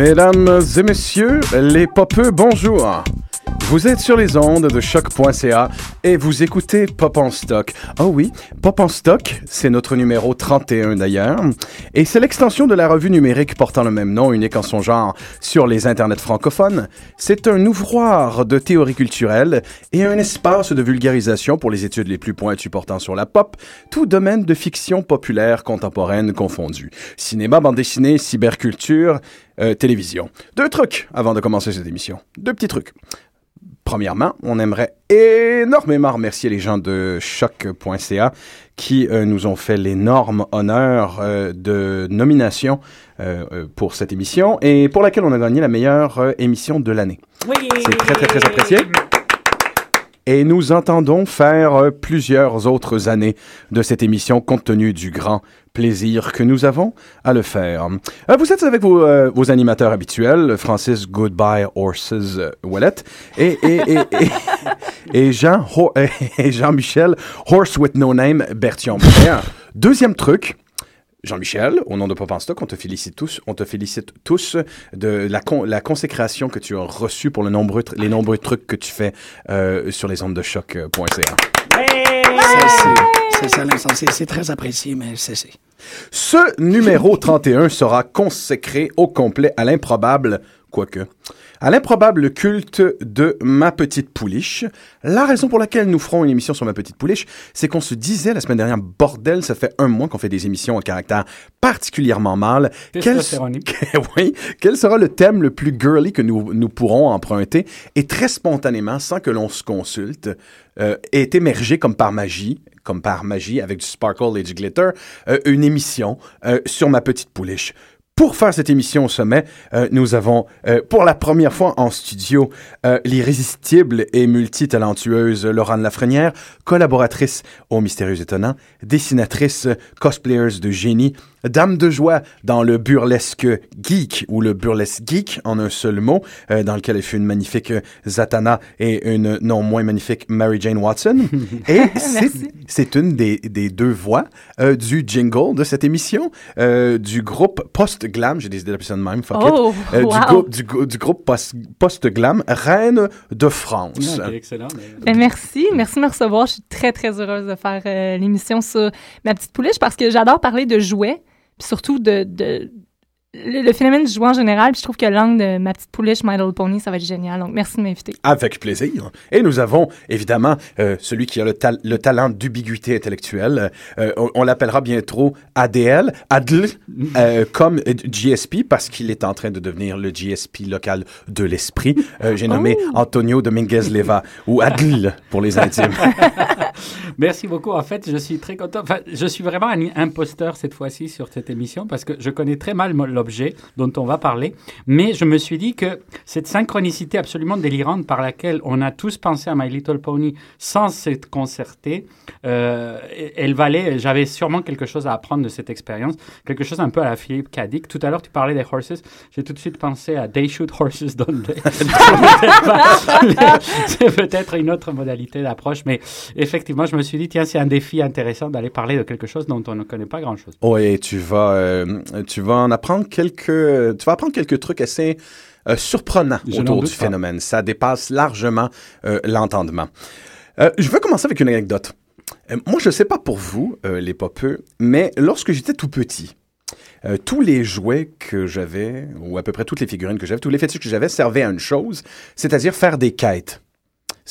Mesdames et messieurs, les popeux, bonjour. Vous êtes sur les ondes de choc.ca et vous écoutez Pop en stock. Oh oui, Pop en stock, c'est notre numéro 31 d'ailleurs. Et c'est l'extension de la revue numérique portant le même nom, unique en son genre, sur les internets francophones. C'est un ouvroir de théorie culturelle et un espace de vulgarisation pour les études les plus pointues portant sur la pop, tout domaine de fiction populaire contemporaine confondu. Cinéma, bande dessinée, cyberculture, euh, télévision. Deux trucs avant de commencer cette émission. Deux petits trucs. Premièrement, on aimerait énormément remercier les gens de choc.ca qui euh, nous ont fait l'énorme honneur euh, de nomination euh, pour cette émission et pour laquelle on a gagné la meilleure émission de l'année. Oui. C'est très, très, très apprécié. Et nous entendons faire plusieurs autres années de cette émission compte tenu du grand plaisir que nous avons à le faire. Euh, vous êtes avec vos, euh, vos animateurs habituels, Francis Goodbye Horses euh, Wallet et, et, et, et, Jean, Ho- et Jean-Michel Horse with No Name Bertillon. Deuxième truc. Jean-Michel, au nom de Pop en Stock, on te félicite tous, on te félicite tous de la, con- la consécration que tu as reçue pour le nombreux les nombreux trucs que tu fais euh, sur les ondes de choc.ca. C'est- très apprécié, mais c'est. c'est- Ce numéro 31 sera consacré au complet à l'improbable, quoique, à l'improbable culte de Ma Petite Pouliche. La raison pour laquelle nous ferons une émission sur Ma Petite Pouliche, c'est qu'on se disait la semaine dernière, bordel, ça fait un mois qu'on fait des émissions au caractère particulièrement mâle. Quel, oui, quel sera le thème le plus girly que nous, nous pourrons emprunter? Et très spontanément, sans que l'on se consulte, euh, est émergé comme par magie, comme par magie, avec du sparkle et du glitter, euh, une émission euh, sur ma petite pouliche. Pour faire cette émission au sommet, euh, nous avons euh, pour la première fois en studio euh, l'irrésistible et multitalentueuse Laurent Lafrenière, collaboratrice au Mystérieux Étonnant, dessinatrice, cosplayers de génie, dame de joie dans le burlesque geek ou le burlesque geek en un seul mot, euh, dans lequel elle fut une magnifique Zatanna et une non moins magnifique Mary Jane Watson. et c'est- une des, des deux voix euh, du jingle de cette émission, euh, du groupe Post-Glam, j'ai décidé d'appeler ça de même, fuck it. Oh, Euh, du, wow. groupe, du, gou- du groupe Post- Post-Glam, Reine de France. Ah, excellent. mais- Ben, merci, merci de me recevoir. Je suis très, très heureuse de faire euh, l'émission sur ma petite pouliche parce que j'adore parler de jouets, surtout de, de le, le phénomène du jouet en général. Puis je trouve que l'angle de ma petite pouliche, My Little Pony, ça va être génial. Donc, merci de m'inviter. Avec plaisir. Et nous avons évidemment euh, celui qui a le, tal- le talent d'ubiguïté intellectuelle. Euh, on on l'appellera bientôt ADL, ADL, euh, comme GSP, parce qu'il est en train de devenir le GSP local de l'esprit. J'ai nommé Antonio Dominguez Leva, ou ADL pour les intimes. Merci beaucoup. En fait, je suis très content. Enfin, je suis vraiment un imposteur cette fois-ci sur cette émission parce que je connais très mal l'objet dont on va parler. Mais je me suis dit que cette synchronicité absolument délirante par laquelle on a tous pensé à My Little Pony sans s'être concerté, euh, elle valait. J'avais sûrement quelque chose à apprendre de cette expérience, quelque chose un peu à la Philippe Cadic. Tout à l'heure, tu parlais des horses. J'ai tout de suite pensé à They Shoot Horses Don't They? C'est peut-être une autre modalité d'approche, mais effectivement, je me suis dit, tiens, c'est un défi intéressant d'aller parler de quelque chose dont on ne connaît pas grand-chose. Oui, tu vas, euh, tu vas en apprendre quelques, tu vas apprendre quelques trucs assez euh, surprenants Je autour du pas. phénomène. Ça dépasse largement euh, l'entendement. Euh, je veux commencer avec une anecdote. Moi, je sais pas pour vous, les popeux, mais lorsque j'étais tout petit, euh, tous les jouets que j'avais, ou à peu près toutes les figurines que j'avais, tous les fétiches que j'avais servaient à une chose, c'est-à-dire faire des quêtes.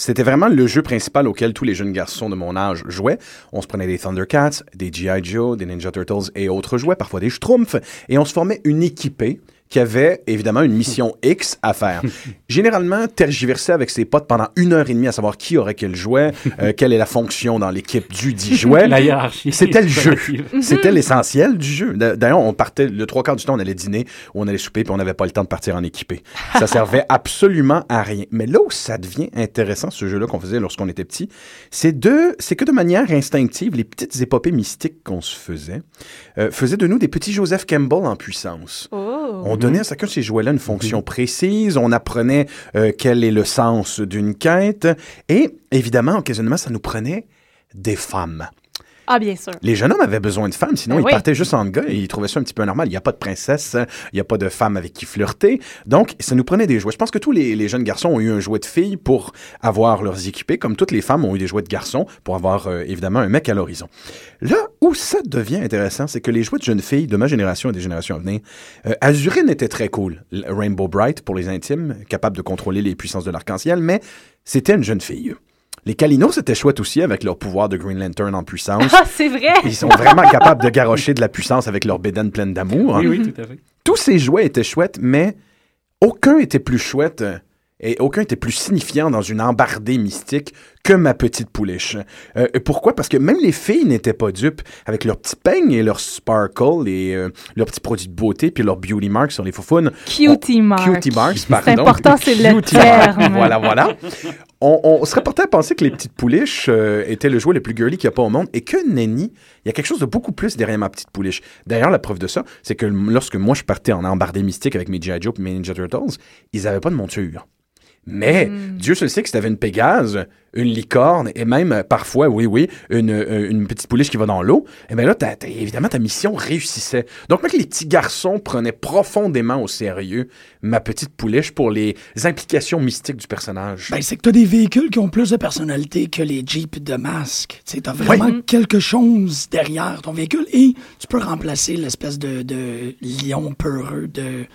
C'était vraiment le jeu principal auquel tous les jeunes garçons de mon âge jouaient. On se prenait des Thundercats, des G.I. Joe, des Ninja Turtles et autres jouets, parfois des Schtroumpfs, et on se formait une équipée qui avait évidemment une mission X à faire. Généralement, tergiversait avec ses potes pendant une heure et demie à savoir qui aurait quel jouet, euh, quelle est la fonction dans l'équipe du dit jouet. La hiérarchie. C'était le jeu. C'était l'essentiel du jeu. D'a- D'ailleurs, on partait, le trois quarts du temps, on allait dîner ou on allait souper, puis on n'avait pas le temps de partir en équipé. Ça servait absolument à rien. Mais là où ça devient intéressant, ce jeu-là qu'on faisait lorsqu'on était petit, c'est de, c'est que de manière instinctive, les petites épopées mystiques qu'on se faisait euh, faisaient de nous des petits Joseph Campbell en puissance. Oh! On donnait à chacun de ces jouets-là une fonction précise, on apprenait euh, quel est le sens d'une quête, et évidemment, occasionnellement, ça nous prenait des femmes. Ah, bien sûr. Les jeunes hommes avaient besoin de femmes, sinon Ben ils oui. partaient juste en gars et ils trouvaient ça un petit peu normal. Il n'y a pas de princesse, il n'y a pas de femme avec qui flirter. Donc, ça nous prenait des jouets. Je pense que tous les, les jeunes garçons ont eu un jouet de fille pour avoir leurs équipés, comme toutes les femmes ont eu des jouets de garçons pour avoir euh, évidemment un mec à l'horizon. Là où ça devient intéressant, c'est que les jouets de jeunes filles de ma génération et des générations à venir, euh, Azurine était très cool. Rainbow Bright pour les intimes, capable de contrôler les puissances de l'arc-en-ciel, mais c'était une jeune fille. Les Kalinos, c'était chouette aussi avec leur pouvoir de Green Lantern en puissance. Ah, c'est vrai! Ils sont vraiment capables de garrocher de la puissance avec leur bédaine pleine d'amour. hein. Oui, oui, tout à fait. Tous ces jouets étaient chouettes, mais aucun était plus chouette euh, et aucun était plus signifiant dans une embardée mystique que ma petite pouliche. Euh, pourquoi? Parce que même les filles n'étaient pas dupes avec leurs petits peignes et leurs sparkle et euh, leurs petits produits de beauté puis leurs beauty marks sur les faufounes. Cutie mark. Cutie marks, pardon. C'est important, c'est le marks. terme. Voilà, voilà. On, on serait porté à penser que les petites pouliches euh, étaient le jouet le plus girly qu'il n'y a pas au monde et que Nenny, il y a quelque chose de beaucoup plus derrière ma petite pouliche. D'ailleurs, la preuve de ça, c'est que lorsque moi je partais en embardée mystique avec mes G.I. Joe et mes Ninja Turtles, ils n'avaient pas de monture. Mais Hmm. Dieu se le sait que si t'avais une Pégase, une licorne et même euh, parfois, oui, oui, une, euh, une petite pouliche qui va dans l'eau, et bien là, t'as- t'as- évidemment, ta mission réussissait. Donc, même que les petits garçons prenaient profondément au sérieux ma petite pouliche pour les implications mystiques du personnage. Ben, c'est que t'as des véhicules qui ont plus de personnalité que les Jeeps de masque. Tu t'as vraiment Oui. quelque chose derrière ton véhicule et tu peux remplacer l'espèce de, de lion peureux de,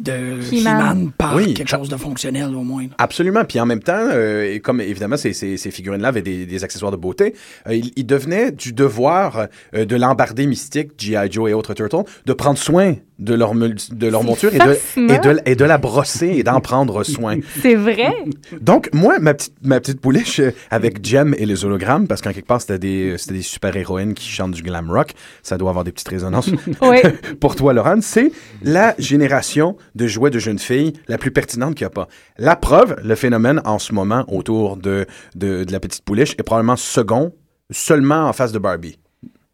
de He-Man. Par Oui. quelque chose de fonctionnel au moins. Absolument. Puis en même temps, euh, et comme évidemment ces, ces, ces figurines-là avaient des, des accessoires de beauté, euh, il, il devenait du devoir euh, de l'embardé mystique, G.I. Joe et autres Turtles, de prendre soin de leur, de leur monture et de, et, de, et de la brosser et d'en prendre soin. C'est vrai? Donc, moi, ma petite, ma petite pouliche euh, avec Jem et les hologrammes, parce qu'en quelque part, c'était des, c'était des super-héroïnes qui chantent du glam rock, ça doit avoir des petites résonances pour toi, Laurent, c'est la génération de jouets de jeunes filles la plus pertinente qu'il n'y a pas. La preuve, le phénomène en ce moment autour de, de, de la petite pouliche est probablement second, seulement en face de Barbie.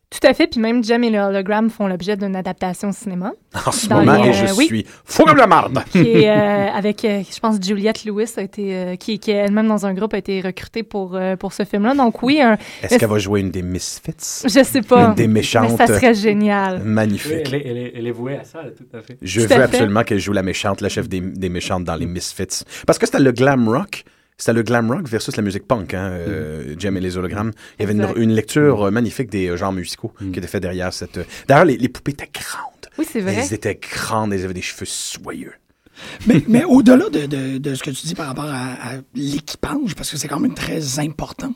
Tout à fait. Puis même Jem et le hologramme font l'objet d'une adaptation au cinéma. En ce Dans moment, les, et je euh, oui. suis fou comme la marde. qui est euh, avec, euh, je pense, Juliette Lewis, a été, euh, qui, qui est elle-même dans un groupe, a été recrutée pour, euh, pour ce film-là. Donc oui, un, Est-ce qu'elle va jouer une des Misfits? je sais pas. Une des méchantes. Mais ça serait génial. Oui, Magnifique. elle, est, elle est- elle est vouée à ça, là, tout à fait. Je Tout veux absolument qu'elle joue la méchante, la chef des, des méchantes dans les Misfits. Parce que c'était le glam rock. C'était le glam rock versus la musique punk, hein, euh, Jem et les hologrammes. Il y avait une, lecture euh, magnifique des euh, genres musicaux qui était faite derrière cette... euh, D'ailleurs, les, les poupées étaient grandes. Oui, c'est vrai. Elles étaient grandes, elles avaient des cheveux soyeux. Mais, mais au-delà de, de, de ce que tu dis par rapport à, à l'équipage, parce que c'est quand même très important,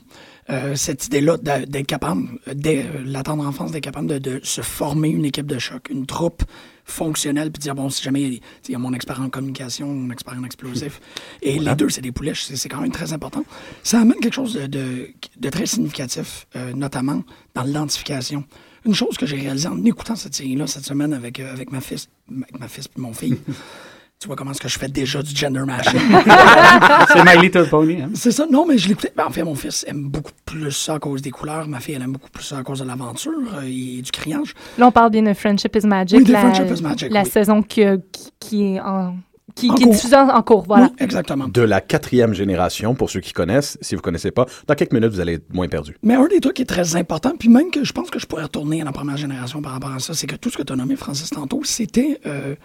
euh, cette idée-là d'être capable, euh, dès euh, la tendre enfance, d'être capable de, de se former une équipe de choc, une troupe fonctionnelle, puis dire, bon, si jamais il y a, mon expert en communication, mon expert en explosif, et les deux, c'est des pouliches, c'est quand même très important. Ça amène quelque chose de, de, de très significatif, euh, notamment dans l'identification. Une chose que j'ai réalisée en écoutant cette série-là cette semaine avec, euh, avec ma fils, avec ma fils puis mon fille, tu vois comment est-ce que je fais déjà du gender mashing? C'est My Little Pony. Hein? C'est ça. Non, mais je l'écoutais. Ben, en fait, mon fils aime beaucoup plus ça à cause des couleurs. Ma fille, elle aime beaucoup plus ça à cause de l'aventure euh, et du criage. Là, on parle bien de Friendship is Magic. Oui, de la, Friendship is Magic, La oui. saison qui, qui, qui est en... Qui, En qui est cours. diffusée en, en cours, voilà. Oui, exactement. De la quatrième génération, pour ceux qui connaissent. Si vous connaissez pas, dans quelques minutes, vous allez être moins perdu. Mais un des trucs qui est très important, puis même que je pense que je pourrais retourner à la première génération par rapport à ça, c'est que tout ce que tu as nommé, Francis, tantôt, c'était. euh,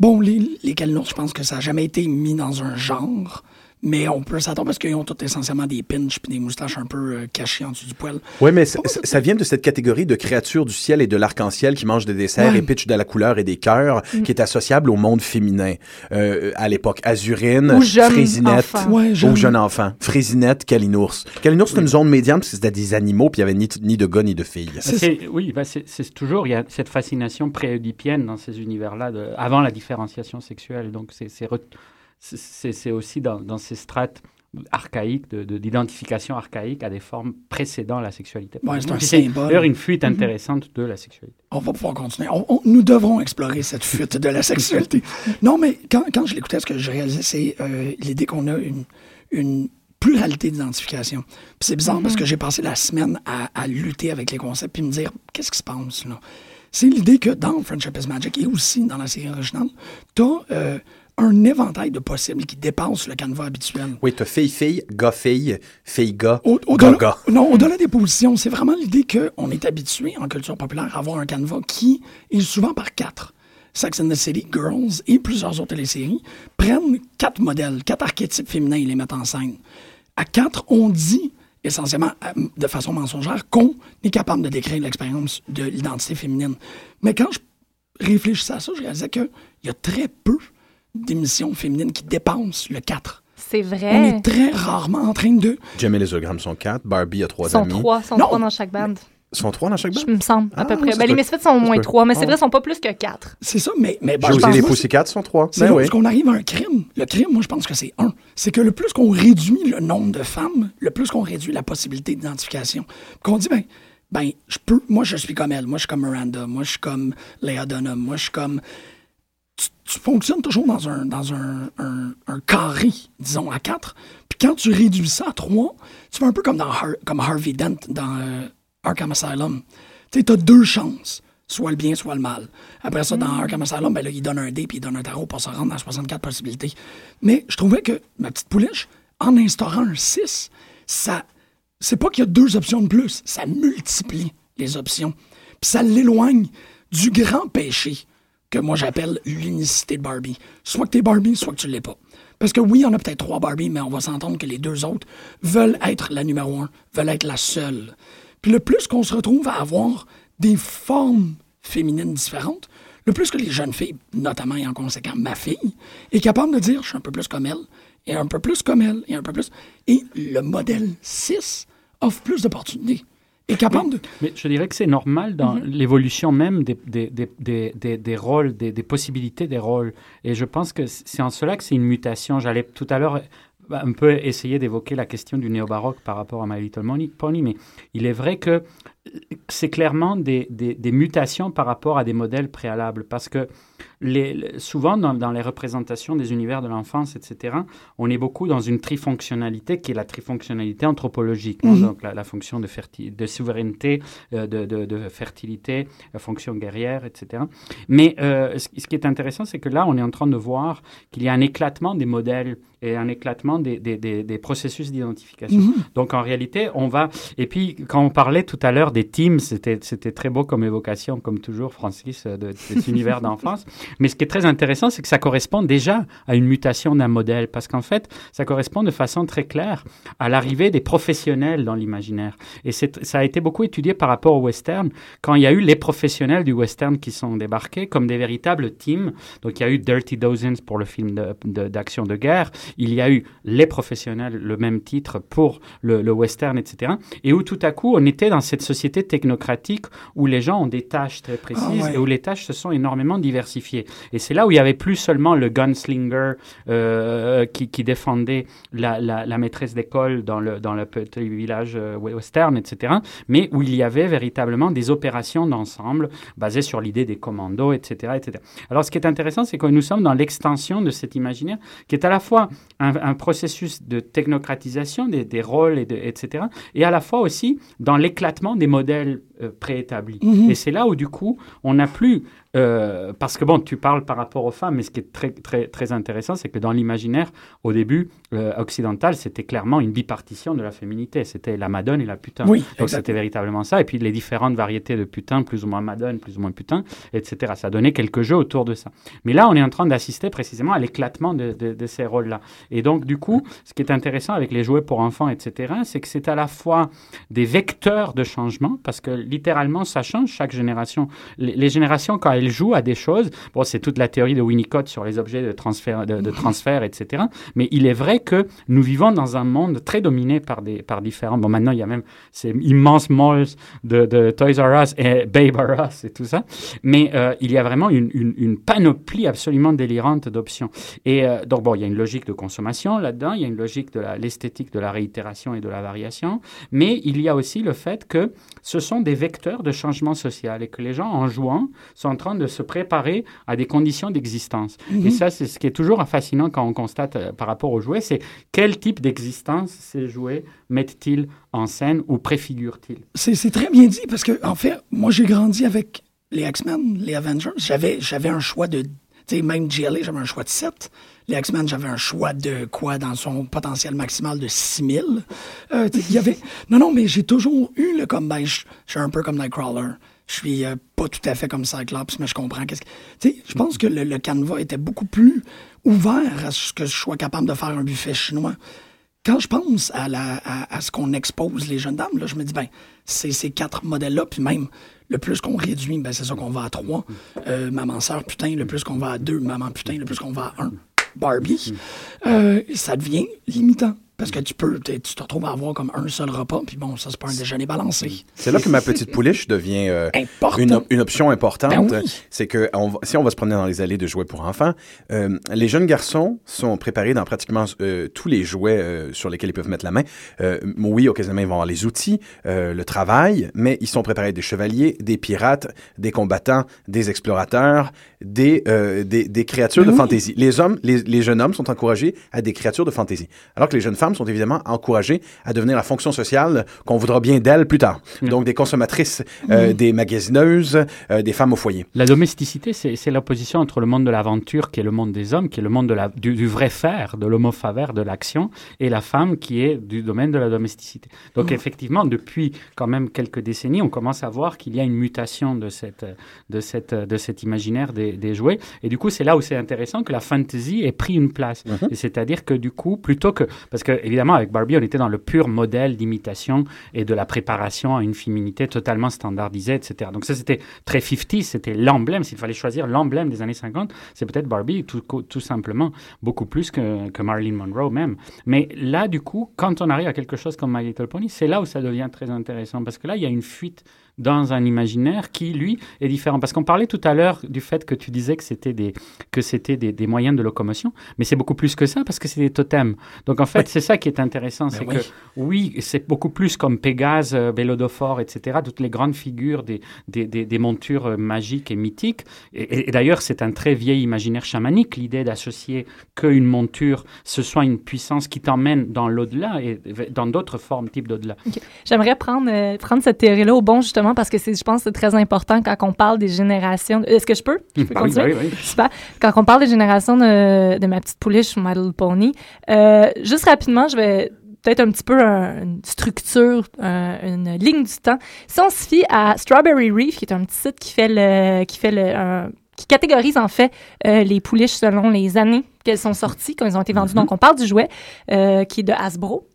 bon, les, les je pense que ça n'a jamais été mis dans un genre. Mais on peut s'attendre parce qu'ils ont tous essentiellement des pinches puis des moustaches un peu euh, cachées en dessous du poil. Oui, mais ça, ça- ça vient de cette catégorie de créatures du ciel et de l'arc-en-ciel qui mangent des desserts Ouais. et pitchent de la couleur et des cœurs, qui est associable au monde féminin euh, à l'époque. Azurine, Ou jeune Frésinette, enfant. Ouais, jeune. ou jeune enfant. Frésinette, Kalinours. Kalinours, c'est une zone médiane parce que c'était des animaux puis il n'y avait ni, ni de gars ni de filles. Oui, bah, c'est toujours, il y a cette fascination pré-oedipienne dans ces univers-là, avant la différenciation sexuelle. Donc, c'est- c'est aussi dans, dans ces strates archaïques, de- de- d'identification archaïque à des formes précédant la sexualité. Ouais, c'est un symbole. d'ailleurs une fuite intéressante de la sexualité. On va pouvoir continuer. On- on- nous devrons explorer cette fuite de la sexualité. Non, mais quand, quand je l'écoutais, ce que je réalisais, c'est euh, l'idée qu'on a une, une pluralité d'identification. C'est bizarre parce que j'ai passé la semaine à, à lutter avec les concepts puis me dire qu'est-ce qui se passe là? C'est l'idée que dans Friendship is Magic et aussi dans la série originale, tu as un éventail de possibles qui dépasse le canevas habituel. Oui, tu as fille-fille, gars-fille, fille-gars, gars-gars. non, au-delà des positions, c'est vraiment l'idée qu'on est habitué en culture populaire à avoir un canevas qui est souvent par quatre. Sex and the City, Girls et plusieurs autres téléséries prennent quatre modèles, quatre archétypes féminins et les mettent en scène. À quatre, on dit essentiellement euh, de façon mensongère qu'on est capable de décrire l'expérience de l'identité féminine. Mais quand je réfléchissais à ça, je réalisais qu'il y a très peu d'émissions féminines qui dépensent le 4. C'est On vrai. est très rarement en train de Jamie et les hologrammes sont quatre, Barbie a trois Ils sont amis. trois, sont Non. trois dans chaque bande. Ils sont trois dans chaque Je bande? me semble, à Ah, peu près. Ben, les Misfits sont au moins trois, mais c'est Ah. vrai, ils sont pas plus que quatre. C'est ça, mais, mais Josie je pense les Pussycats sont trois. c'est Ben oui. qu'on arrive à un crime. Le crime, moi, je pense que c'est un. C'est que le plus qu'on réduit le nombre de femmes, le plus qu'on réduit la possibilité d'identification. Qu'on dit, ben, ben, je peux, moi, je suis comme elle. Moi, je suis comme Miranda. Moi, je suis comme Léa Dunham. Moi, je suis comme. Tu, fonctionnes toujours dans un, dans un, un- un carré, disons, à quatre. Puis quand tu réduis ça à trois, tu fais un peu comme, dans Har- comme Harvey Dent dans euh, Arkham Asylum. Tu sais, as deux chances. Soit le bien, soit le mal. Après ça, dans Arkham Asylum, ben là, il donne un dé puis il donne un tarot pour se rendre à 64 possibilités. Mais je trouvais que ma petite pouliche, en instaurant un 6, ça. C'est pas qu'il y a deux options de plus, ça multiplie les options. Puis ça l'éloigne du grand péché que moi j'appelle l'unicité de Barbie. Soit que t'es Barbie, soit que tu l'es pas. Parce que oui, on a peut-être trois Barbie, mais on va s'entendre que les deux autres veulent être la numéro un, veulent être la seule. Puis le plus qu'on se retrouve à avoir des formes féminines différentes, le plus que les jeunes filles, notamment et en conséquent ma fille, est capable de dire je suis un peu plus comme elle, et un peu plus comme elle, et un peu plus. Et le modèle 6 offre plus d'opportunités. Est capable de. Mais je dirais que c'est normal dans l'évolution même des, des, des, des, des, des rôles, des, des possibilités des rôles. Et je pense que c'est en cela que c'est une mutation. J'allais tout à l'heure bah, un peu essayer d'évoquer la question du néo-baroque par rapport à My Little Pony, mais il est vrai que c'est clairement des, des, des mutations par rapport à des modèles préalables. Parce que les, souvent, dans, dans les représentations des univers de l'enfance, etc., on est beaucoup dans une trifonctionnalité qui est la trifonctionnalité anthropologique. hein, Mhm. donc la, la fonction de, de souveraineté, euh, de, de- de fertilité, la fonction guerrière, etc. Mais euh, ce, ce qui est intéressant, c'est que là, on est en train de voir qu'il y a un éclatement des modèles et un éclatement des, des- des- des processus d'identification. Mhm. Donc en réalité, on va. Et puis, quand on parlait tout à l'heure des teams, c'était c'était très beau comme évocation, comme toujours, Francis, euh, de, de cet univers d'enfance. Mais ce qui est très intéressant, c'est que ça correspond déjà à une mutation d'un modèle, parce qu'en fait, ça correspond de façon très claire à l'arrivée des professionnels dans l'imaginaire. Et c'est- ça a été beaucoup étudié par rapport au western, quand il y a eu les professionnels du western qui sont débarqués comme des véritables teams. Donc il y a eu Dirty Dozens pour le film de- de- d'action de, guerre, il y a eu les professionnels, le même titre pour le, le western, etc. Et où tout à coup, on était dans cette société technocratique où les gens ont des tâches très précises Ah ouais. et où les tâches se sont énormément diversifiées. Et c'est là où il y avait plus seulement le gunslinger euh, qui, qui défendait la, la- la maîtresse d'école dans le, dans le petit village euh, western, etc. Mais où il y avait véritablement des opérations d'ensemble basées sur l'idée des commandos, etc., etc. Alors ce qui est intéressant, c'est que nous sommes dans l'extension de cet imaginaire qui est à la fois un, un processus de technocratisation des, des rôles, et de, etc., et à la fois aussi dans l'éclatement des modèles euh, préétablis. Mhm. Et c'est là où, du coup, on n'a plus... euh, parce que, bon, tu parles par rapport aux femmes, mais ce qui est très, très, très intéressant, c'est que dans l'imaginaire, au début, euh, occidental, c'était clairement une bipartition de la féminité. C'était la madone et la putain. Oui, Donc c'était véritablement ça. Et puis les différentes variétés de putain, plus ou moins madone, plus ou moins putain, etc. Ça donnait quelques jeux autour de ça. Mais là, on est en train d'assister précisément à l'éclatement de, de- de ces rôles-là. Et donc, du coup, ce qui est intéressant avec les jouets pour enfants, etc., c'est que c'est à la fois des vecteurs de changement, parce que littéralement, ça change chaque génération. Les, générations, quand elles jouent à des choses, bon, c'est toute la théorie de Winnicott sur les objets de transfert, de, transfert, etc. Mais il est vrai que nous vivons dans un monde très dominé par, des, par différents. Bon, maintenant, il y a même ces immenses malls de, Toys R Us et Babe R Us et tout ça. Mais euh, il y a vraiment une, panoplie absolument délirante d'options. Et euh, donc, il y a une logique de consommation là-dedans, il y a une logique de l'esthétique de la réitération et de la variation, mais il y a aussi le fait que ce sont des vecteurs de changement social et que les gens, en jouant, sont en train de se préparer à des conditions d'existence. Et ça, c'est ce qui est toujours fascinant quand on constate euh, par rapport aux jouets, c'est quel type d'existence ces jouets mettent-ils en scène ou préfigurent-ils? C'est très bien dit parce que, en fait, moi, j'ai grandi avec les X-Men, les Avengers. J'avais j'avais un choix de Tu sais, même GLA, j'avais un choix de 7. Les X-Men, j'avais un choix de quoi dans son potentiel maximal de 6000. Euh, il y avait... Non, non, mais j'ai toujours eu le comme, ben, je suis un peu comme Nightcrawler. Je suis euh, pas tout à fait comme Cyclops, mais je comprends qu'est-ce que... Je pense que le, le canevas était beaucoup plus ouvert à ce que je sois capable de faire un buffet chinois quand je pense à, la, à, à ce qu'on expose les jeunes dames, là, je me dis, ben, c'est ces quatre modèles-là, puis même le plus qu'on réduit, ben, c'est ça qu'on va à trois. Euh, maman, sœur, putain, le plus qu'on va à deux. Maman, putain, le plus qu'on va à un. Barbie. Euh, ça devient limitant. Parce que tu peux, tu te retrouves à avoir comme un seul repas, puis bon, ça, c'est pas un déjeuner balancé. C'est là que ma petite pouliche devient euh, une, op- une option importante. Ben oui. C'est que on va- si on va se promener dans les allées de jouets pour enfants, euh, les jeunes garçons sont préparés dans pratiquement euh, tous les jouets sur lesquels ils peuvent mettre la main. Oui, occasionnellement, ils vont avoir les outils, le travail, mais ils sont préparés des chevaliers, des pirates, des combattants, des explorateurs, des, des, des créatures Ben de oui. fantaisie. Les hommes, les, les jeunes hommes sont encouragés à des créatures de fantaisie, alors que les jeunes femmes sont évidemment encouragées à devenir la fonction sociale qu'on voudra bien d'elles plus tard. Donc des consommatrices, euh, des magasineuses, euh, des femmes au foyer. La domesticité, c'est l'opposition entre le monde de l'aventure, qui est le monde des hommes, qui est le monde de la, du, du vrai faire, de l'homo faver, de l'action, et la femme, qui est du domaine de la domesticité. Donc, effectivement, depuis quand même quelques décennies, on commence à voir qu'il y a une mutation de, cette, de, cette, de cet imaginaire des, des jouets. Et du coup, c'est là où c'est intéressant que la fantasy ait pris une place. Et C'est-à-dire que du coup, plutôt que... Parce que, évidemment, avec Barbie, on était dans le pur modèle d'imitation et de la préparation à une féminité totalement standardisée, etc. Donc ça, c'était très 50, c'était l'emblème. S'il fallait choisir l'emblème des années 50, c'est peut-être Barbie, tout, simplement, beaucoup plus que, que Marilyn Monroe même. Mais là, du coup, quand on arrive à quelque chose comme My Little Pony, c'est là où ça devient très intéressant, parce que là, il y a une fuite dans un imaginaire qui, lui, est différent. Parce qu'on parlait tout à l'heure du fait que tu disais que c'était des, que c'était des, des moyens de locomotion, mais c'est beaucoup plus que ça, parce que c'est des totems. Donc, en fait, c'est ça qui est intéressant, c'est oui. que, oui, c'est beaucoup plus comme Pégase, euh, Bélodophore, etc., toutes les grandes figures des, des, des, des montures euh, magiques et mythiques. Et, et- et d'ailleurs, c'est un très vieil imaginaire chamanique, l'idée d'associer qu'une monture, ce soit une puissance qui t'emmène dans l'au-delà et dans d'autres formes, types d'au-delà. J'aimerais prendre, euh, prendre cette théorie-là au bon, justement, parce que c'est, je pense que c'est très important quand on parle des générations. Est-ce que je peux? Je peux Ah oui, continuer? oui, oui. Super. Quand on parle des générations de, de ma petite pouliche ou My Little Pony, euh, juste rapidement, je vais peut-être un petit peu un- une structure, un- une ligne du temps. Si on se fie à Strawberry Reef, qui est un petit site qui fait le, qui fait le, un- qui catégorise en fait euh, les pouliches selon les années qu'elles sont sorties, quand elles ont été vendues. Donc, on parle du jouet euh, qui est de Hasbro.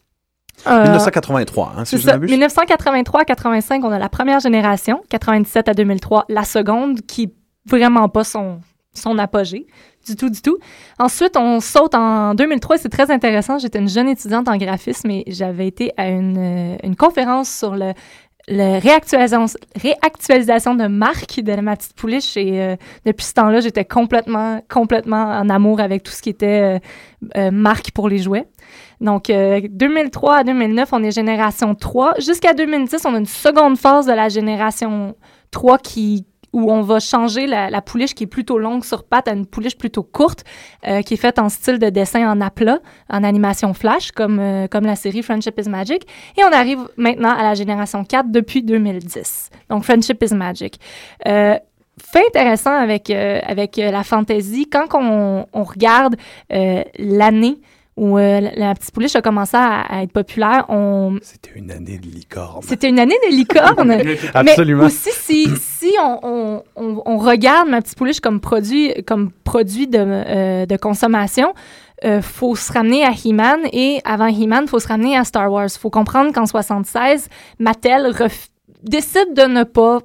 Euh, 1983, hein, si je ne ça. m'abuse. 1983 à 85, on a la première génération. 97 à 2003, la seconde, qui vraiment pas son, son apogée. Du tout, du tout. Ensuite, on saute en 2003. C'est très intéressant. J'étais une jeune étudiante en graphisme et j'avais été à une, euh, une conférence sur le, le réactualisation, de marque de ma petite pouliche. Et euh, depuis ce temps-là, j'étais complètement, complètement en amour avec tout ce qui était euh, euh, marque pour les jouets. Donc, euh, 2003 à 2009, on est génération 3. Jusqu'à 2010, on a une seconde phase de la génération 3 qui, où on va changer la, pouliche qui est plutôt longue sur pattes à une pouliche plutôt courte, euh, qui est faite en style de dessin en aplat, en animation flash, comme, euh, comme la série Friendship is Magic. Et on arrive maintenant à la génération 4 depuis 2010. Donc, Friendship is Magic. Euh, fait intéressant avec, avec la fantasy, quand on, regarde l'année où euh, la, la petite pouliche a commencé à, à être populaire, on... C'était une année de licorne. c'était une année de licorne. Absolument. Mais aussi, si, si on, on, on, on regarde ma petite pouliche comme produit, comme produit de, euh, de consommation, euh, faut se ramener à He-Man et avant He-Man, faut se ramener à Star Wars. faut comprendre qu'en 76, Mattel ref- décide de ne pas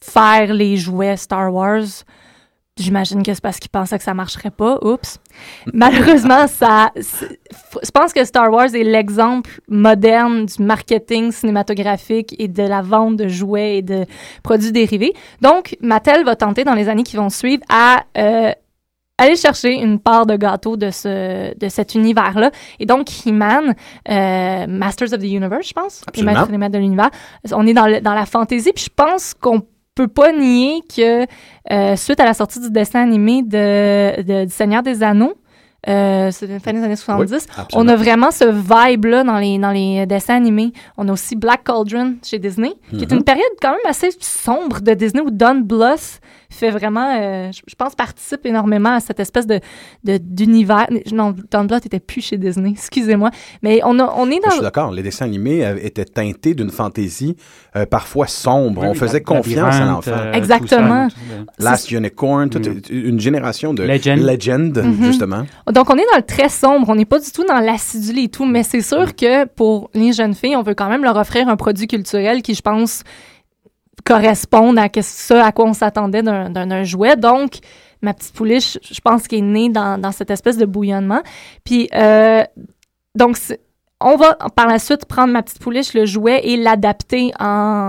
faire les jouets Star Wars. J'imagine que c'est parce qu'ils pensaient que ça marcherait pas. Oups. Malheureusement, ça. Je pense que Star Wars est l'exemple moderne du marketing cinématographique et de la vente de jouets et de produits dérivés. Donc, Mattel va tenter dans les années qui vont suivre à euh, aller chercher une part de gâteau de ce de cet univers-là. Et donc, He-Man, euh, Masters of the Universe, je pense, Absolument. les maîtres de l'univers. On est dans, le- dans la fantasy, puis je pense qu'on peut pas nier que euh, suite à la sortie du dessin animé de, de- du Seigneur des Anneaux, euh, c'est fin des années 70, on a vraiment ce vibe-là dans les, dans les dessins animés. On a aussi Black Cauldron chez Disney, qui est Mhm. une période quand même assez sombre de Disney où Don Bluth fait vraiment, euh, je, je pense, participe énormément à cette espèce de de- d'univers. Non, était plus chez Disney, excusez-moi. Mais on, a, on est Je suis dans... d'accord, les dessins animés euh, étaient teintés d'une fantaisie euh, parfois sombre. Oui, On faisait la- confiance à l'enfant. euh, Exactement. tout ça, tout ça. Last Unicorn, toute Mm. une génération de Legend. legend, Mhm. justement. Donc, on est dans le très sombre. On n'est pas du tout dans l'acidulé et tout. Mais c'est sûr que pour les jeunes filles, on veut quand même leur offrir un produit culturel qui, je pense, corresponde à ce à quoi on s'attendait d'un jouet. Donc, ma petite pouliche, je pense qu'elle est née dans, dans cette espèce de bouillonnement. Puis, euh, donc, on va par la suite prendre ma petite pouliche, le jouet, et l'adapter en,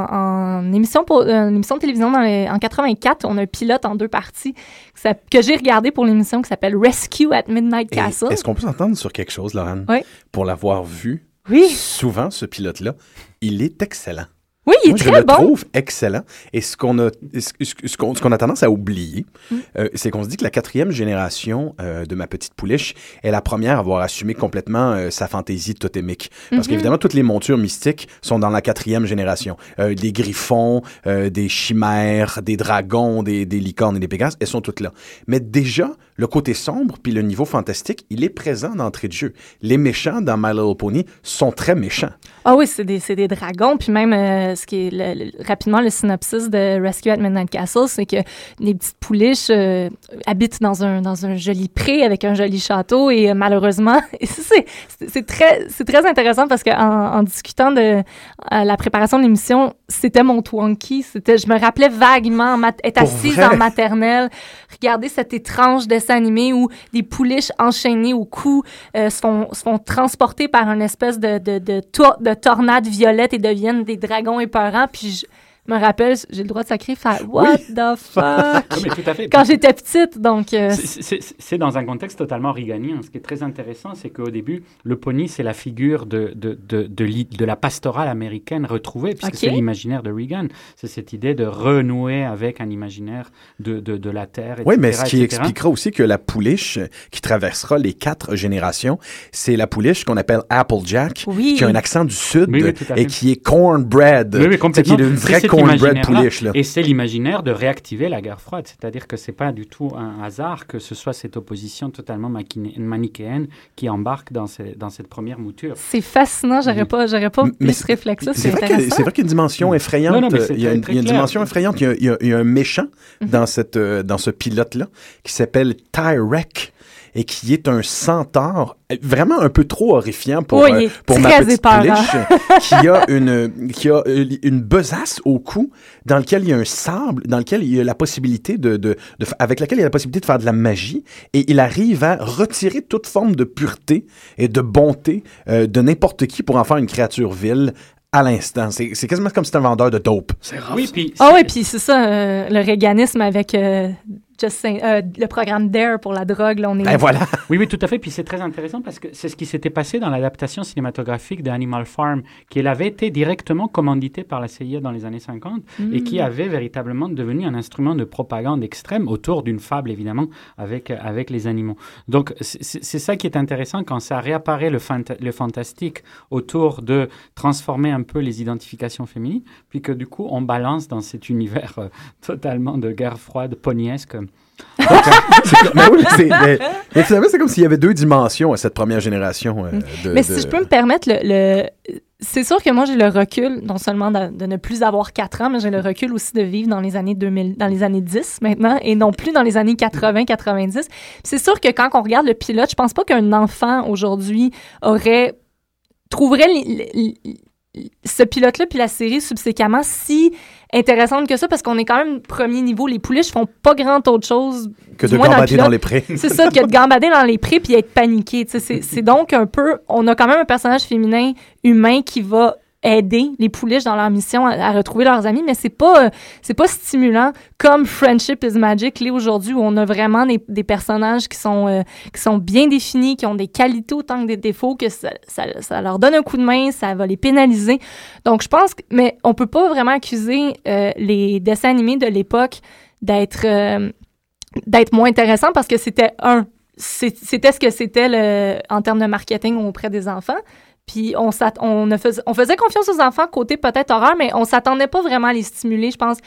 en émission, pour, euh, une émission de télévision dans les- en 84. On a un pilote en deux parties que, que j'ai regardé pour l'émission qui s'appelle Rescue at Midnight Castle. Est-ce qu'on peut s'entendre sur quelque chose, Laurent? Oui. Pour l'avoir vu Oui, souvent, ce pilote-là, il est excellent. Oui, il est Moi, je très le bon. trouve excellent. Et ce qu'on a, ce, qu'on a tendance à oublier, Mm. euh, c'est qu'on se dit que la quatrième génération euh, de ma petite pouliche est la première à avoir assumé complètement euh, sa fantaisie totémique. Parce Mhm. qu'évidemment, toutes les montures mystiques sont dans la quatrième génération. Des griffons, des chimères, des dragons, des, des licornes et des pégases, elles sont toutes là. Mais déjà, le côté sombre puis le niveau fantastique, il est présent d'entrée de jeu. Les méchants dans My Little Pony sont très méchants. Ah oui, c'est des, dragons. Puis même, euh, ce qui est le- le- rapidement le synopsis de Rescue at Midnight Castle, c'est que les petites pouliches euh, habitent dans un, dans un joli pré avec un joli château. Et euh, malheureusement, c'est, très, très intéressant parce qu'en en discutant de la préparation de l'émission, c'était mon Twonky. C'était, je me rappelais vaguement être assise en maternelle, regarder cet étrange dessin animé où des pouliches enchaînées au cou euh, se, font, se font transporter par une espèce de, de, de, de tornade violette et deviennent des dragons épeurants. Puis je me rappelle, j'ai le droit de sacrer, faire What the fuck? Oui, mais tout à fait. Quand j'étais petite, donc. euh, C'est- dans un contexte totalement riganien. Ce qui est très intéressant, c'est qu'au début, le pony, c'est la figure de, de, de, de, la pastorale américaine retrouvée, puisque Ok. c'est l'imaginaire de Reagan. C'est cette idée de renouer avec un imaginaire de, de, de la Terre, Oui, etc., mais ce qui etc. expliquera aussi que la pouliche qui traversera les quatre générations, c'est la pouliche qu'on appelle Applejack, Oui. qui a un accent du sud Oui, oui, et qui est cornbread. Oui, oui, qui est une vraie cornbread imaginaire-là. pouliche. Là. Et c'est l'imaginaire de réactiver la guerre froide. C'est-à-dire que c'est pas du tout un hasard que ce soit cette opposition totalement manichéenne qui embarque dans, ces- dans cette première mouture. C'est fascinant, j'aurais Oui. pas, j'aurais pas mais plus réfléchi, ça, c'est vrai, qu'il vrai qu'il y a une dimension effrayante. Non, non, il y a une, très il y a une clair. dimension effrayante. Il y a, il y a- il y a un méchant Mhm. dans, cette, euh, dans ce pilote-là qui s'appelle Tyrek et qui est un centaure vraiment un peu trop horrifiant pour, Oui, euh, pour ma petite qui a une qui a euh, une besace au cou dans lequel il y a un sable dans lequel il y a la possibilité de, de, avec laquelle il y a la possibilité de faire de la magie et il arrive à retirer toute forme de pureté et de bonté euh, de n'importe qui pour en faire une créature vile à l'instant. C'est c'est quasiment comme si c'était un vendeur de dope. C'est rough. Oui, puis Ah c'est- oui, puis c'est ça, euh, le réganisme avec euh, Just euh, le programme DARE pour la drogue. Là, on est... Ben voilà. Oui, oui, tout à fait. Puis c'est très intéressant parce que c'est ce qui s'était passé dans l'adaptation cinématographique de Animal Farm, qui elle avait été directement commanditée par la CIA dans les années 50 et qui avait véritablement devenu un instrument de propagande extrême autour d'une fable, évidemment, avec, euh, avec les animaux. Donc c'est ça qui est intéressant quand ça réapparaît le, fanta- le fantastique autour de transformer un peu les identifications féminines, puis que du coup on balance dans cet univers euh, totalement de guerre froide, poniesque. Mais oui, c'est- comme s'il y avait deux dimensions à cette première génération. euh, de, Mais de- si je peux me permettre, le, le- c'est sûr que moi, j'ai le recul, non seulement de, de ne plus avoir 4 ans, mais j'ai le recul aussi de vivre dans les années 2000, dans les années 10 maintenant, et non plus dans les années 80-90. C'est sûr que quand on regarde le pilote, je pense pas qu'un enfant aujourd'hui aurait trouverait ce pilote-là puis la série subséquemment si intéressante que ça parce qu'on est quand même premier niveau. Les pouliches font pas grand autre chose que de dans le gambader pilote. dans les prés. c'est ça, que de gambader dans les prés puis être paniqué. c'est donc un peu. On a quand même un personnage féminin humain qui va aider les pouliches dans leur mission à, retrouver leurs amis, mais c'est pas euh, c'est pas stimulant comme Friendship is Magic l'est aujourd'hui où on a vraiment des, des personnages qui sont euh, qui sont bien définis, qui ont des qualités autant que des défauts, que ça, ça, leur donne un coup de main, ça va les pénaliser. Donc je pense que mais on peut pas vraiment accuser euh, les dessins animés de l'époque d'être d'être moins intéressants parce que c'était un c'était ce que c'était en termes de marketing auprès des enfants. Puis on, on faisait confiance aux enfants côté peut-être horreur, mais on s'attendait pas vraiment à les stimuler, je pense,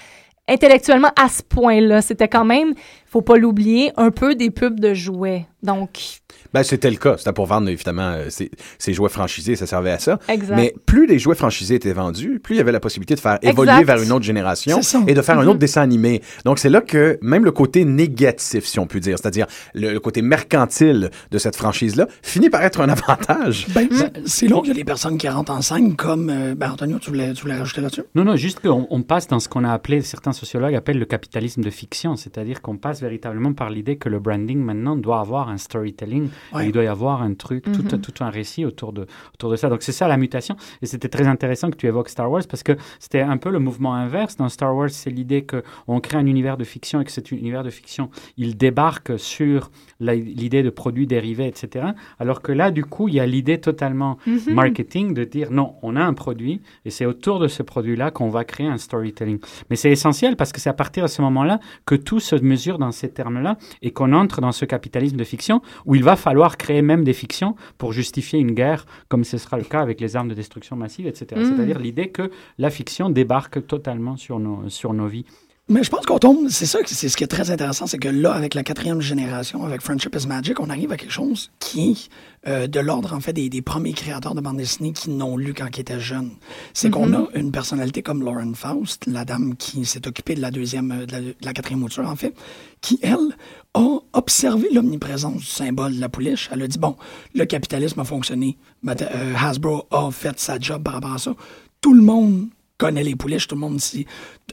intellectuellement à ce point-là. C'était quand même, faut pas l'oublier, un peu des pubs de jouets. Donc, Ben, c'était le cas. C'était pour vendre, évidemment, euh, ces, ces jouets franchisés, ça servait à ça. Exact. Mais plus les jouets franchisés étaient vendus, plus il y avait la possibilité de faire évoluer Exact. vers une autre génération et de faire un Mhm. autre dessin animé. Donc, c'est là que même le côté négatif, si on peut dire, c'est-à-dire le, le côté mercantile de cette franchise-là, finit par être un avantage. Ben, Mm. c'est- c'est là qu'il y a des personnes qui rentrent en scène comme... euh, ben, Antonio, tu voulais, tu voulais rajouter là-dessus? Non, non, juste qu'on on passe dans ce qu'on a appelé, certains sociologues appellent le capitalisme de fiction, c'est-à-dire qu'on passe véritablement par l'idée que le branding maintenant doit avoir un storytelling, Ouais. et il doit y avoir un truc, tout, Mhm. tout un récit autour de, autour de ça. Donc c'est ça la mutation, et c'était très intéressant que tu évoques Star Wars parce que c'était un peu le mouvement inverse. Dans Star Wars, c'est l'idée qu'on crée un univers de fiction et que cet univers de fiction, il débarque sur la- l'idée de produits dérivés, etc. Alors que là, du coup, il y a l'idée totalement Mhm. marketing de dire non, on a un produit et c'est autour de ce produit-là qu'on va créer un storytelling. Mais c'est essentiel parce que c'est à partir de ce moment-là que tout se mesure dans ces termes-là et qu'on entre dans ce capitalisme de fiction où il va falloir créer même des fictions pour justifier une guerre, comme ce sera le cas avec les armes de destruction massive, etc. Mm. C'est-à-dire l'idée que la fiction débarque totalement sur nos, sur nos vies. Mais je pense qu'on tombe, c'est ça, c'est ce qui est très intéressant, c'est que là, avec la quatrième génération, avec Friendship is Magic, on arrive à quelque chose qui est euh, de l'ordre, en fait, des, des premiers créateurs de bande dessinée qui n'ont lu quand ils étaient jeunes. C'est qu'on a une personnalité comme Lauren Faust, la dame qui s'est occupée de la deuxième, euh, de la, de la quatrième mouture, en fait, qui, elle, a observé l'omniprésence du symbole de la pouliche. Elle a dit, bon, le capitalisme a fonctionné, euh, Hasbro a fait sa job par rapport à ça. Tout le monde connaît les pouliches, tout le monde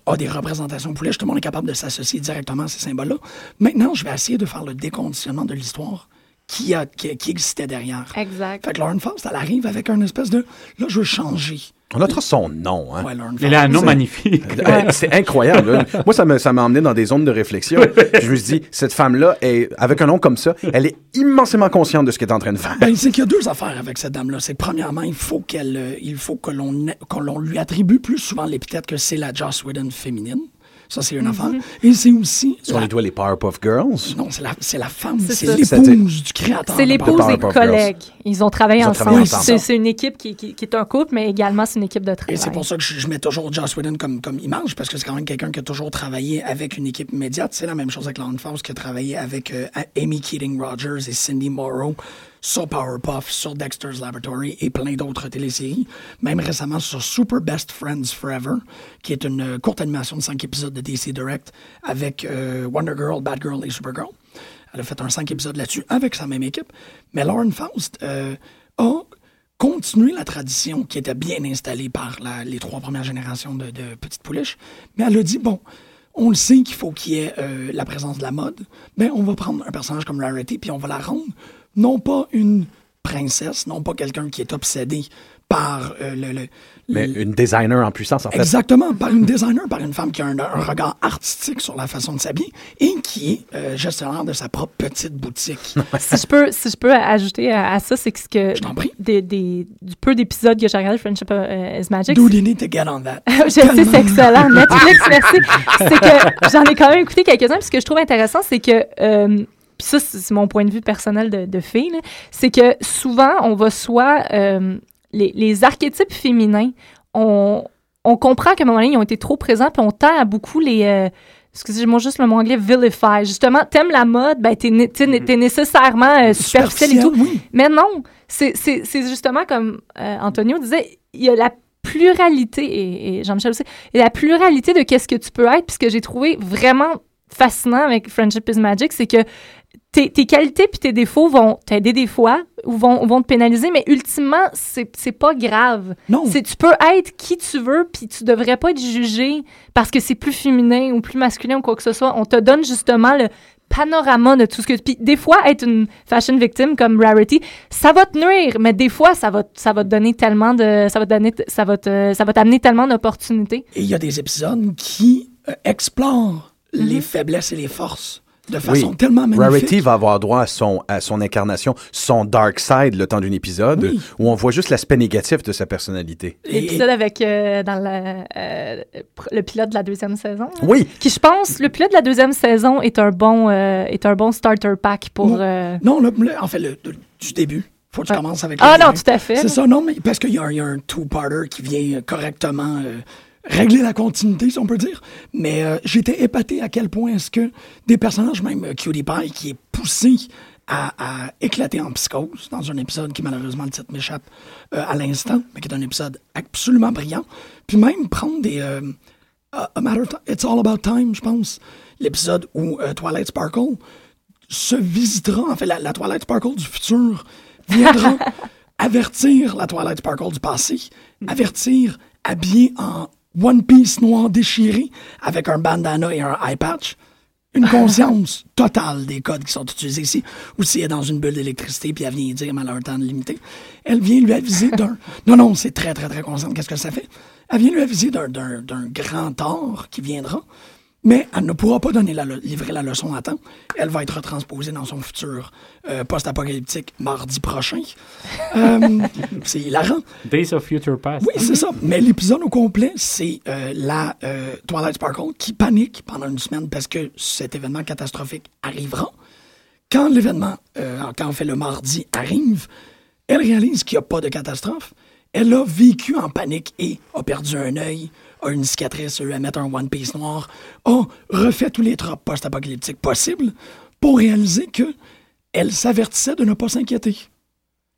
a des représentations pouliches, tout le monde est capable de s'associer directement à ces symboles-là. Maintenant, je vais essayer de faire le déconditionnement de l'histoire qui, a, qui, qui existait derrière. Exact. Fait que Lauren Faust, elle arrive avec un espèce de... Là, je veux changer. On notera son nom. Hein. Ouais, Lauren Elle a un nom magnifique. Euh, C'est incroyable. là. Moi, ça m'a ça m'a emmené dans des zones de réflexion. Je me suis dit, cette femme-là, est, avec un nom comme ça, elle est immensément consciente de ce qu'elle est en train de faire. Ben, c'est qu'il y a deux affaires avec cette dame-là. C'est premièrement, il faut qu'elle, euh, il faut que l'on, que l'on lui attribue plus souvent l'épithète que c'est la Joss Whedon féminine. Ça, c'est une affaire. Et c'est aussi. Si on la- les doit les Powerpuff Girls? Non, c'est la, c'est la femme, C'est l'épouse du créateur. C'est l'épouse et collègues. Ils ont travaillé Ils ont ensemble. travaillé ensemble. C'est c'est une équipe qui, qui- qui est un couple, mais également c'est une équipe de Et travail. c'est pour ça que je, je mets toujours Joss Whedon comme, comme image, parce que c'est quand même quelqu'un qui a toujours travaillé avec une équipe immédiate. C'est la même chose avec Faust, qui a travaillé avec euh, Amy Keating Rogers et Cindy Morrow sur Powerpuff, sur Dexter's Laboratory et plein d'autres téléséries. Même récemment sur Super Best Friends Forever, qui est une euh, courte animation de 5 épisodes de DC Direct avec euh, Wonder Girl, Batgirl et Supergirl. Elle a fait un 5 épisodes là-dessus avec sa même équipe. Mais Lauren Faust euh, a continuer la tradition qui était bien installée par les trois premières générations de, de Petites Pouliches. Mais elle a dit, bon, on le sait qu'il faut qu'il y ait la présence de la mode, mais on va prendre un personnage comme Rarity, puis on va la rendre non pas une princesse, non pas quelqu'un qui est obsédé par euh, le... le- Mais le- une designer en puissance, en fait. Exactement, par une designer, par une femme qui a un, un regard artistique sur la façon de s'habiller et qui est euh, gestionnaire de sa propre petite boutique. si je peux, si je peux ajouter à, à ça, c'est que ce que Je t'en prie. des, des- du peu d'épisodes que j'ai regardé Friendship euh, is Magic, Dude, you need to get on that. je sais, c'est excellent. Netflix, merci. C'est que j'en ai quand même écouté quelques-uns. Puis ce que je trouve intéressant, c'est que, euh, puis ça, c'est mon point de vue personnel de, de fille, c'est que souvent, on va soit. euh, les, les archétypes féminins, on, on comprend qu'à un moment donné, ils ont été trop présents, puis on tend à beaucoup les. euh, Excusez-moi juste le mot anglais, vilify. Justement, t'aimes la mode, ben t'es, né- t'es, t'es nécessairement euh, superficiel et tout. oui. Mais non, c'est justement comme euh, Antonio disait, il y a la pluralité, et, et Jean-Michel aussi, il y a la pluralité de qu'est-ce que tu peux être. Puis ce que j'ai trouvé vraiment fascinant avec Friendship is Magic, c'est que tes, tes qualités puis tes défauts vont t'aider des fois ou vont, vont te pénaliser, mais ultimement, c'est pas grave. Non. C'est tu peux être qui tu veux puis tu devrais pas être jugé parce que c'est plus féminin ou plus masculin ou quoi que ce soit. On te donne justement le panorama de tout ce que puis des fois être une fashion victime comme Rarity ça va te nuire mais des fois ça va te- ça va te donner tellement de ça va te donner ça va te ça va t'amener tellement d'opportunités Et il y a des épisodes qui euh, explorent Mm-hmm. les faiblesses et les forces de façon Oui. tellement magnifique. Rarity va avoir droit à son, à son incarnation, son dark side, le temps d'un épisode, Oui. où on voit juste l'aspect négatif de sa personnalité. Et- l'épisode avec euh, dans le, euh, le pilote de la deuxième saison là. Oui, qui je pense le pilote de la deuxième saison est un bon euh, est un bon starter pack pour Non. euh, Non, le- le- en fait, le, le- du début. Faut que tu Ouais. commences avec le ah non tout à fait C'est ça, non, mais parce qu'il y, a un- il y a un two-parter qui vient correctement euh, régler la continuité, si on peut dire. Mais euh, j'étais épaté à quel point est-ce que des personnages, même euh, Cutie Pie, qui est poussé à, à, éclater en psychose dans un épisode qui, malheureusement, le titre m'échappe euh, à l'instant, mais qui est un épisode absolument brillant. Puis même prendre des... Euh, a Matter of It's All About Time, je pense. L'épisode où Twilight Sparkle se visitera, en fait, la, la Twilight Sparkle du futur viendra avertir la Twilight Sparkle du passé, avertir habillé en One Piece noir déchiré avec un bandana et un eye patch. Une conscience totale des codes qui sont utilisés ici. Ou si elle est dans une bulle d'électricité puis elle vient dire malheur temps limité, elle vient lui aviser d'un. Non, non, c'est très, très, très consciente. Qu'est-ce que ça fait? Elle vient lui aviser d'un, d'un, d'un grand tort qui viendra, mais elle ne pourra pas donner la, livrer la leçon à temps. Elle va être retransposée dans son futur euh, post-apocalyptique mardi prochain. Euh, c'est hilarant. Days of Future Past. Oui, c'est ça. Mais l'épisode au complet, c'est euh, la Twilight Sparkle qui panique pendant une semaine parce que cet événement catastrophique arrivera. Quand l'événement, quand on fait le mardi, arrive, elle réalise qu'il n'y a pas de catastrophe. Elle a vécu en panique et a perdu un œil, a une cicatrice, a eu à mettre un One Piece noir, a refait tous les tropes post-apocalyptiques possibles pour réaliser que elle s'avertissait de ne pas s'inquiéter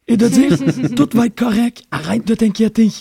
et de dire tout va être correct, arrête de t'inquiéter.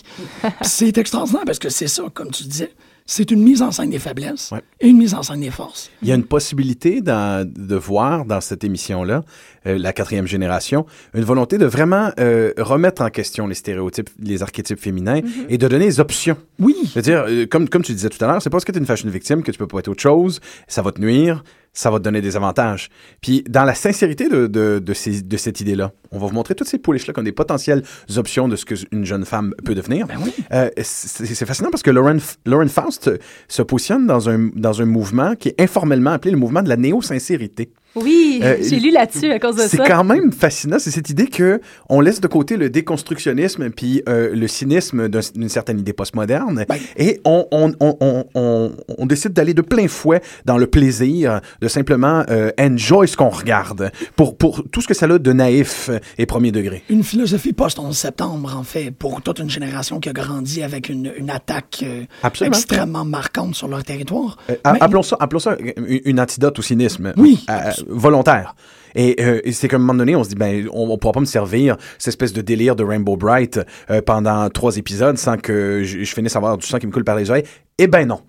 C'est extraordinaire parce que c'est ça, comme tu disais, c'est une mise en scène des faiblesses Ouais. et une mise en scène des forces. Il y a une possibilité de voir dans cette émission-là, euh, la quatrième génération, une volonté de vraiment euh, remettre en question les stéréotypes, les archétypes féminins et de donner des options. Oui, C'est-à-dire, euh, comme, comme tu disais tout à l'heure, c'est pas parce que tu es une fashion victime que tu peux pas être autre chose, ça va te nuire, ça va te donner des avantages. Puis, dans la sincérité de, de, de, ces- de cette idée-là, on va vous montrer toutes ces pouliches-là comme des potentielles options de ce qu'une jeune femme peut devenir. ben oui. Euh, c'est fascinant parce que Lauren, Lauren Faust se positionne dans un, dans un mouvement qui est informellement appelé le mouvement de la néo-sincérité. Oui, Euh, j'ai lu là-dessus à cause de C'est ça. quand même fascinant, c'est cette idée que on laisse de côté le déconstructionnisme puis euh, le cynisme d'un- d'une certaine idée postmoderne Ben. et on, on, on, on, on, on décide d'aller de plein fouet dans le plaisir de simplement euh, enjoy ce qu'on regarde pour, pour tout ce que ça a de naïf et premier degré. Une philosophie post-11 septembre, en fait, pour toute une génération qui a grandi avec une, une attaque euh, extrêmement marquante sur leur territoire. Euh, Mais- appelons, ça, appelons ça une, une antidote au cynisme Oui. Volontaire. Et, euh, et c'est qu'à un moment donné, on se dit, ben, on, on pourra pas me servir cette espèce de délire de Rainbow Bright euh, pendant trois épisodes sans que je, je finisse à avoir du sang qui me coule par les oreilles. Eh ben non.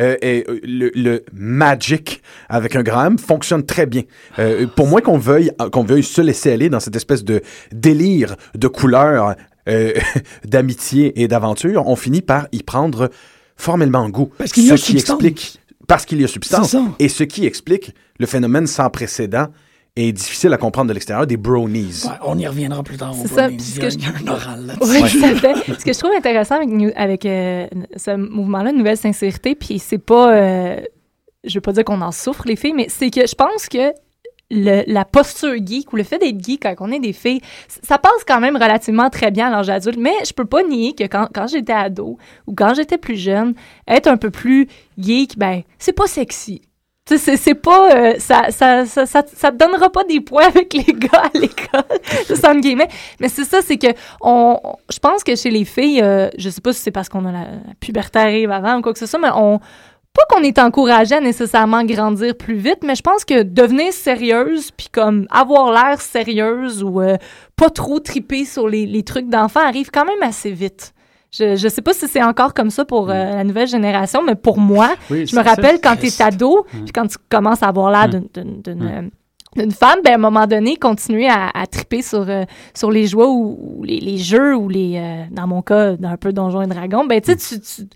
Euh, et le, le magic avec un grand M fonctionne très bien. Pour moins qu'on veuille qu'on veuille se laisser aller dans cette espèce de délire de couleurs, d'amitié et d'aventure, on finit par y prendre formellement goût. Parce qu'il y a ce qui explique parce qu'il y a substance et ce qui explique le phénomène sans précédent et difficile à comprendre de l'extérieur des brownies. Ouais, on y reviendra plus tard. au C'est ça, ce que a- je-. Oui. Ce que je trouve intéressant avec, avec euh, ce mouvement-là, Nouvelle Sincérité, puis c'est pas. euh, je veux pas dire qu'on en souffre, les filles, mais c'est que je pense que la posture geek ou le fait d'être geek quand on est des filles, ça passe quand même relativement très bien à l'âge adulte, mais je peux pas nier que quand, quand j'étais ado ou quand j'étais plus jeune, être un peu plus geek, ben, c'est pas sexy. C'est- pas. euh, ça, ça, ça, ça, ça te donnera pas des points avec les gars à l'école, juste entre guillemets. Mais c'est ça, c'est que on, on- je pense que chez les filles, euh, je sais pas si c'est parce qu'on a la, la puberté arrive avant ou quoi que ce soit, mais on. Pas qu'on est encouragé à nécessairement grandir plus vite, mais je pense que devenir sérieuse, puis comme avoir l'air sérieuse ou euh, pas trop triper sur les, les trucs d'enfants arrive quand même assez vite. Je, je sais pas si c'est encore comme ça pour euh, la nouvelle génération, mais pour moi, Oui, je me rappelle quand tu es ado, puis quand tu commences à avoir l'air d'une- d'une- d'une euh, d'une femme, ben, à un moment donné, continuer à, à triper sur, euh, sur les jouets ou, ou les, les jeux ou les, euh, dans mon cas, un peu Donjons et Dragons, ben, tu sais, tu,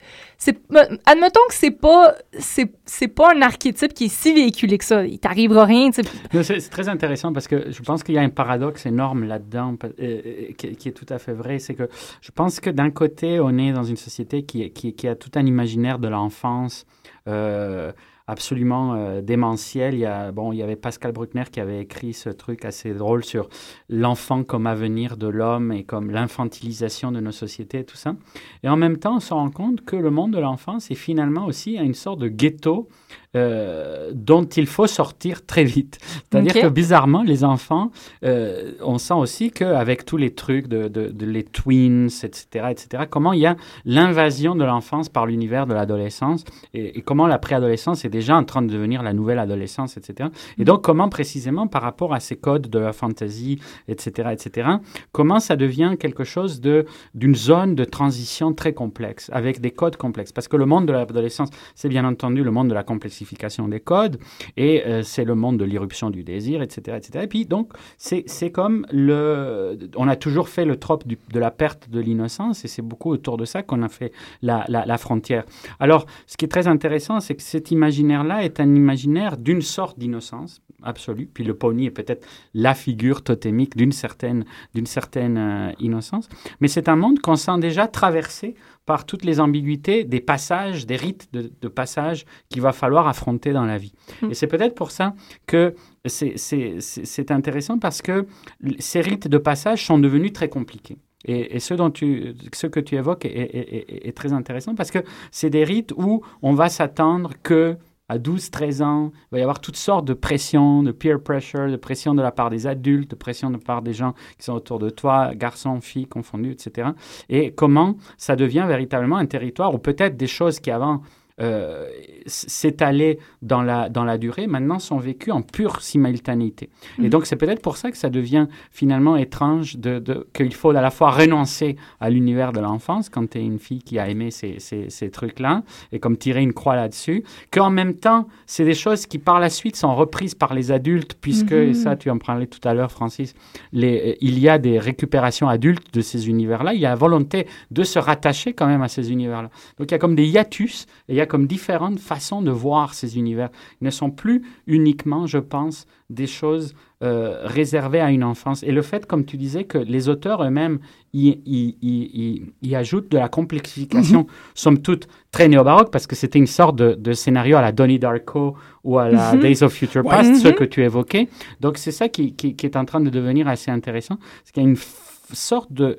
admettons que c'est pas, c'est, pas un archétype qui est si véhiculé que ça. Il t'arrivera rien, C'est très intéressant parce que je pense qu'il y a un paradoxe énorme là-dedans euh, euh, qui, est tout à fait vrai. C'est que je pense que d'un côté, on est dans une société qui, qui, qui a tout un imaginaire de l'enfance euh, absolument euh, démentiel. Il y, a, bon, il y avait Pascal Bruckner qui avait écrit ce truc assez drôle sur l'enfant comme avenir de l'homme et comme l'infantilisation de nos sociétés et tout ça. Et en même temps, on se rend compte que le monde de l'enfance est finalement aussi une sorte de ghetto euh, dont il faut sortir très vite. C'est-à-dire que bizarrement, les enfants, euh, on sent aussi qu'avec tous les trucs de, de- de les twins, etc., etc., comment il y a l'invasion de l'enfance par l'univers de l'adolescence et, et comment la préadolescence est déjà en train de devenir la nouvelle adolescence, etc. Et donc, comment précisément par rapport à ces codes de la fantasy, etc., etc., comment ça devient quelque chose de d'une zone de transition très complexe, avec des codes complexes. Parce que le monde de l'adolescence, c'est bien entendu le monde de la complexification des codes, et euh, c'est le monde de l'irruption du désir, etc., etc. Et puis, donc, c'est comme le... On a toujours fait le trope de la perte de l'innocence, et c'est beaucoup autour de ça qu'on a fait la, la, la frontière. Alors, ce qui est très intéressant, c'est que cet imaginaire-là est un imaginaire d'une sorte d'innocence absolue, puis le pony est peut-être la figure totémique d'une certaine, d'une certaine euh, innocence, mais c'est un monde qu'on sent déjà traversé par toutes les ambiguïtés des passages, des rites de, de passage qu'il va falloir affronter dans la vie. Mm. Et c'est peut-être pour ça que c'est- c'est c'est- c'est intéressant parce que ces rites de passage sont devenus très compliqués. Et, et ce, dont tu, ce que tu évoques est, est- est- est très intéressant parce que c'est des rites où on va s'attendre que à 12, 13 ans, il va y avoir toutes sortes de pressions, de peer pressure, de pression de la part des adultes, de pression de la part des gens qui sont autour de toi, garçons, filles confondus, etc. Et comment ça devient véritablement un territoire où peut-être des choses qui avant euh, s- s'étalaient dans la, dans la durée, maintenant sont vécues en pure simultanéité. Et Mhm. donc c'est peut-être pour ça que ça devient finalement étrange de, de- qu'il faut à la fois renoncer à l'univers de l'enfance quand tu es une fille qui a aimé ces, ces, ces trucs-là, et comme tirer une croix là-dessus, qu'en même temps, c'est des choses qui par la suite sont reprises par les adultes, puisque, Mhm. et ça tu en parlais tout à l'heure Francis, les, il y a des récupérations adultes de ces univers-là, il y a la volonté de se rattacher quand même à ces univers-là. Donc il y a comme des hiatus, et il y a comme différentes façons de voir ces univers. Ils ne sont plus uniquement, je pense, des choses euh, réservées à une enfance. Et le fait, comme tu disais, que les auteurs eux-mêmes y, y- y- y- ajoutent de la complexification, somme toute très néo-baroque, parce que c'était une sorte de, de scénario à la Donnie Darko ou à la Mhm. Days of Future. Past, ce Mhm. que tu évoquais. Donc c'est ça qui, qui- qui est en train de devenir assez intéressant, c'est qu'il y a une sorte de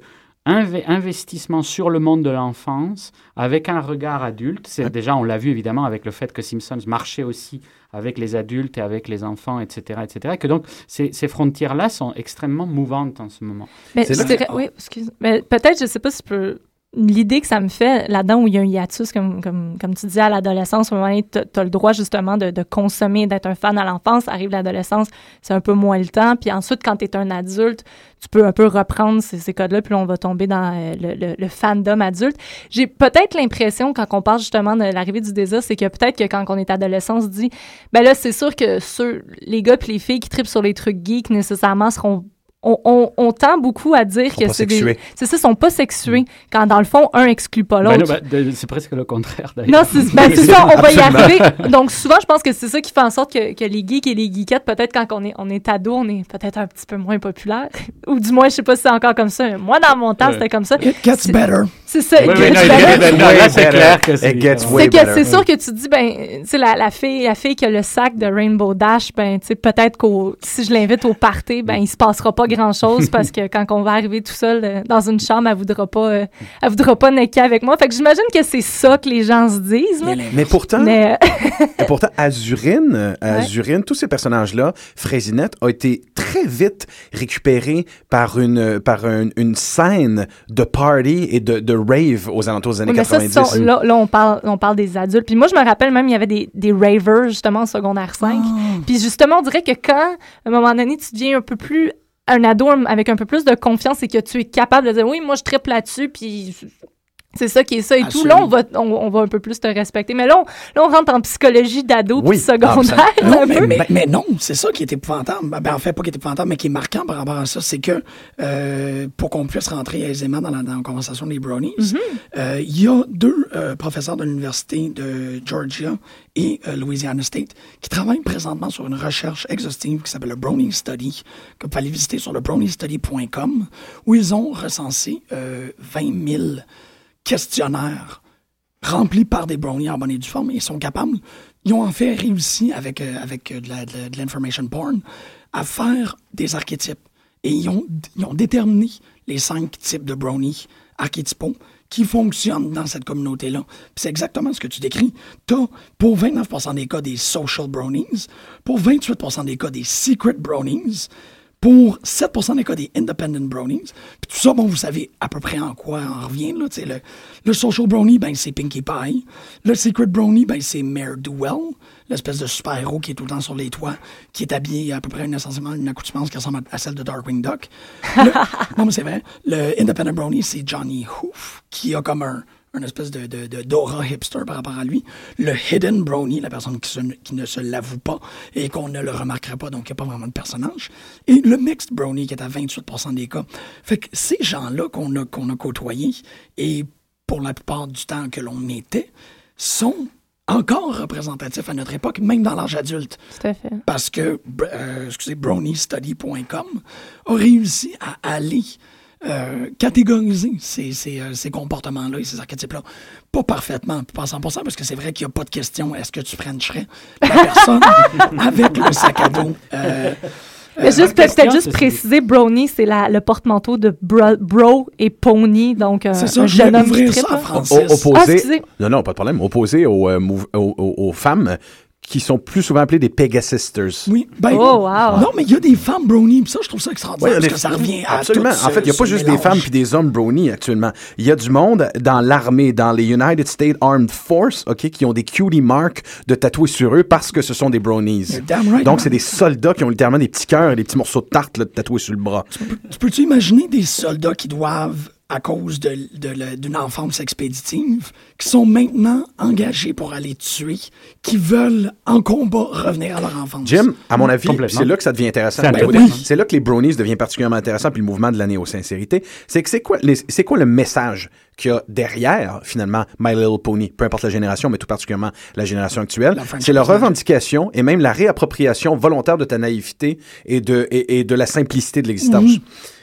inve- investissement sur le monde de l'enfance avec un regard adulte. C'est déjà, on l'a vu évidemment avec le fait que Simpsons marchait aussi avec les adultes et avec les enfants, etc., etc. Que donc ces, ces frontières-là sont extrêmement mouvantes en ce moment. Mais oui, excuse. Mais peut-être, je sais pas si je peux. L'idée que ça me fait là-dedans où il y a un hiatus, comme, comme, comme tu disais, à l'adolescence, au moment tu as le droit justement de, consommer, d'être un fan à l'enfance. Arrive l'adolescence, c'est un peu moins le temps. Puis ensuite, quand tu es un adulte, tu peux un peu reprendre ces, ces codes-là, puis on va tomber dans euh, le, le, le fandom adulte. J'ai peut-être l'impression, quand on parle justement de l'arrivée du désir, c'est que peut-être que quand on est adolescent, on se dit, ben là, c'est sûr que ceux, les gars puis les filles qui tripent sur les trucs geeks nécessairement seront on, on, on tend beaucoup à dire que c'est des c'est ça sont pas sexués quand dans le fond un exclut pas Ben l'autre ben, c'est presque le contraire d'ailleurs. non, c'est ben, ça, on va y arriver. Donc, souvent, je pense que c'est ça qui fait en sorte que, que les geeks et les geekettes, peut-être quand on est, on est ado, on est peut-être un petit peu moins populaire. Ou du moins, je sais pas si c'est encore comme ça. Moi, dans mon temps, Ouais. c'était comme ça. It gets C'est- better. C'est ça. Oui, que il gets là, c'est better. clair que It c'est gets différent. way c'est que better. c'est sûr que tu te dis ben tu sais la, la fille la fille qui a le sac de Rainbow Dash ben tu sais peut-être qu'au si je l'invite au party ben il se passera pas grand chose parce que quand on va arriver tout seul euh, dans une chambre elle voudra pas euh, elle voudra pas necker avec moi fait que j'imagine que c'est ça que les gens se disent. Mais pourtant, mais euh, Et pourtant, Azurine, Azurine, tous ces personnages-là, Fraisinette, a été très vite récupéré par une, par un- une scène de party et de, de rave aux alentours des années Oui, mais ça, 90. ce sont- là, là, on parle, on parle des adultes. Puis moi, je me rappelle même, il y avait des, des ravers, justement, en secondaire 5. Puis justement, on dirait que quand, à un moment donné, tu deviens un peu plus un ado avec un peu plus de confiance et que tu es capable de dire, oui, moi, je tripe là-dessus, puis c'est ça qui est ça et tout. Là, on va, on, on va un peu plus te respecter. Mais là, on, là, on rentre en psychologie d'ado Oui. puis secondaire. Non, un mais, peu. mais, mais non, c'est ça qui est épouvantable. Ben, en fait, pas qui est épouvantable, mais qui est marquant par rapport à ça, c'est que euh, pour qu'on puisse rentrer aisément dans la, dans la conversation des brownies, euh, il y a deux euh, professeurs de l'Université de Georgia et Louisiana State qui travaillent présentement sur une recherche exhaustive qui s'appelle le Brownie Study, que vous pouvez aller visiter sur le browniestudy.com, où ils ont recensé euh, 20 000 questionnaires remplis par des brownies en bonne et due forme ils sont capables, ils ont en fait réussi avec, euh, avec euh, de l'information porn à faire des archétypes. Et ils ont, ils ont déterminé les cinq types de brownies archétypaux qui fonctionnent dans cette communauté-là. C'est exactement ce que tu décris. Tu as, pour 29 des cas, des social bronies, pour 28 des cas, des secret bronies, pour 7% des cas des independent bronies. Puis tout ça, bon, vous savez à peu près en quoi on revient. Là, le, le social brownie, ben, c'est Pinkie Pie. Le secret brownie, ben, c'est Mayor Duell, l'espèce de super-héros qui est tout le temps sur les toits, qui est habillé à peu près une, essentiellement une accoutumance qui ressemble à celle de Darkwing Duck. non, mais c'est vrai. Le independent brownie, c'est Johnny Hoof, qui a comme un un espèce de, de, d'aura hipster par rapport à lui. Le hidden brownie, la personne qui, qui ne se l'avoue pas et qu'on ne le remarquerait pas, donc il n'y a pas vraiment de personnage. Et le mixed brownie qui est à 28% des cas. Fait que ces gens-là qu'on a, qu'on a côtoyés, et pour la plupart du temps que l'on était, sont encore représentatifs à notre époque, même dans l'âge adulte. Tout à fait. Parce que, euh, excusez, browniestudy.com a réussi à aller euh, catégoriser ces, ces, euh, ces comportements-là et ces archétypes-là. Pas parfaitement, pas à 100%, parce que c'est vrai qu'il n'y a pas de question est-ce que tu frencherais la personne avec le sac à dos. Euh, mais juste, peut-être juste préciser, brownie, c'est le porte-manteau de bro, et pony, donc c'est ça, un jeune homme qui ça, Opposé, ah, non, non, pas de problème. Opposé aux, aux, aux femmes qui sont plus souvent appelées des Pegasisters. Oui. Ben, oh, wow. Non, mais il y a des femmes brownies, ça, je trouve ça extraordinaire, parce que ça revient à Absolument. en fait, il n'y a pas juste des femmes puis des hommes brownies actuellement. Il y a du monde dans l'armée, dans les United States Armed Force, OK, qui ont des cutie marks de tatoués sur eux parce que ce sont des brownies. Right, Donc, c'est des soldats qui ont littéralement des petits cœurs et des petits morceaux de tarte là, tatoués sur le bras. Tu peux-tu imaginer des soldats qui doivent à cause d'une de, d'une enfance expéditive, qui sont maintenant engagés pour aller tuer, qui veulent en combat revenir à leur enfance. Jim, à mon avis, c'est là que ça devient intéressant. Ben c'est là que les brownies deviennent particulièrement intéressants, puis le mouvement de la néo-sincérité. C'est que c'est quoi, c'est quoi le message qu'il y a derrière, finalement, My Little Pony, peu importe la génération, mais tout particulièrement la génération actuelle, c'est la revendication et même la réappropriation volontaire de ta naïveté et de, et, de la simplicité de l'existence. Mhm.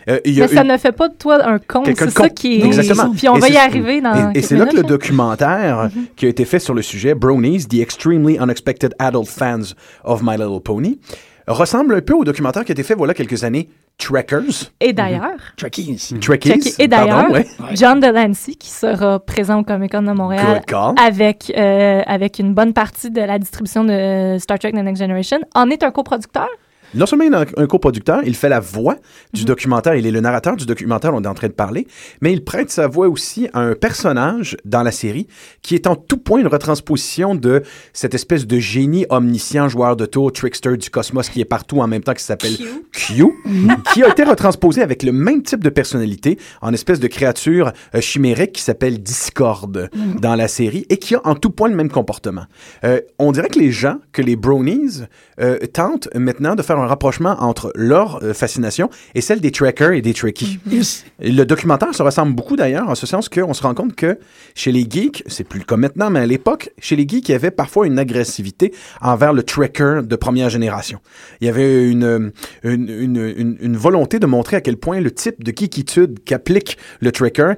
Euh, mais ça ne fait pas de toi un con, c'est ça qui est... Exactement. Puis on va y arriver dans Et, c'est là que le documentaire mhm. qui a été fait sur le sujet, Bronies, The Extremely Unexpected Adult Fans of My Little Pony, ressemble un peu au documentaire qui a été fait voilà quelques années, Trekkers. Et d'ailleurs, Trekkies. Trekkies. Et d'ailleurs, John Delancey qui sera présent au Comic Con de Montréal avec euh, avec une bonne partie de la distribution de Star Trek The Next Generation en est un coproducteur non seulement il est un coproducteur, il fait la voix du mhm. documentaire, il est le narrateur du documentaire dont on est en train de parler, mais il prête sa voix aussi à un personnage dans la série qui est en tout point une retransposition de cette espèce de génie omniscient, joueur de tour, trickster du cosmos qui est partout en même temps, qui s'appelle Q, qui a été retransposé avec le même type de personnalité en espèce de créature euh, chimérique qui s'appelle Discord mhm. dans la série et qui a en tout point le même comportement. Euh, on dirait que les gens, que les bronies, euh, tentent maintenant de faire un rapprochement entre leur euh, fascination et celle des trackers et des trekkies. Le documentaire se ressemble beaucoup d'ailleurs, en ce sens qu'on se rend compte que chez les geeks, c'est plus le cas maintenant, mais à l'époque, chez les geeks, il y avait parfois une agressivité envers le tracker de première génération. Il y avait une, une, une, une volonté de montrer à quel point le type de geekitude qu'applique le tracker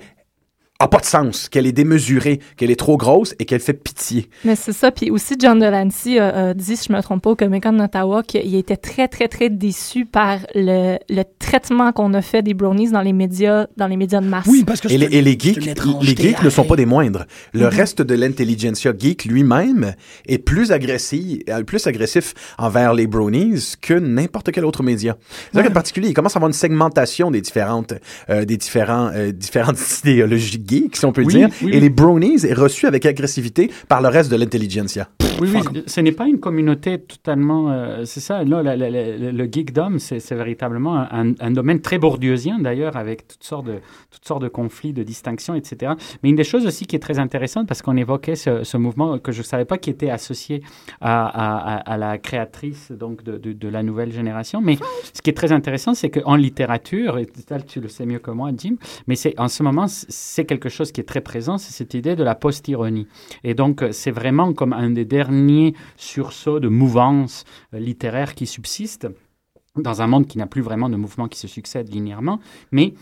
a pas de sens, qu'elle est démesurée, qu'elle est trop grosse et qu'elle fait pitié. Mais c'est ça. Puis aussi, John Delancey a, dit, si je me trompe pas, au Comic Con d'Ottawa, qu'il était très, très, très déçu par le, le traitement qu'on a fait des brownies dans les médias, dans les médias de masse. Oui, parce que et, les, et les geeks, les geeks ne sont pas des moindres. Le mm-hmm. reste de l'intelligentsia geek lui-même est plus agressif, euh, plus agressif envers les brownies que n'importe quel autre média. C'est ouais. particulier, il commence à avoir une segmentation des différentes, euh, des différents, euh, différentes idéologies geek, si on peut dire, et les brownies est reçu avec agressivité par le reste de l'intelligentsia. Oui, oui, ce n'est pas une communauté totalement. Euh, c'est ça, là, le geekdom, c'est véritablement un, un, domaine très bourdieusien, d'ailleurs, avec toutes sortes, de, toutes sortes de conflits, de distinctions, etc. Mais une des choses aussi qui est très intéressante, parce qu'on évoquait ce, ce, mouvement que je ne savais pas qui était associé à, à, à la créatrice donc, de, de, de, la nouvelle génération. Mais ce qui est très intéressant, c'est qu'en littérature, et tu le sais mieux que moi, Jim, mais c'est en ce moment, c'est quelque chose qui est très présent, c'est cette idée de la post-ironie. Et donc, c'est vraiment comme un des derniers sursauts de mouvance euh, littéraire qui subsiste dans un monde qui n'a plus vraiment de mouvements qui se succèdent linéairement, mais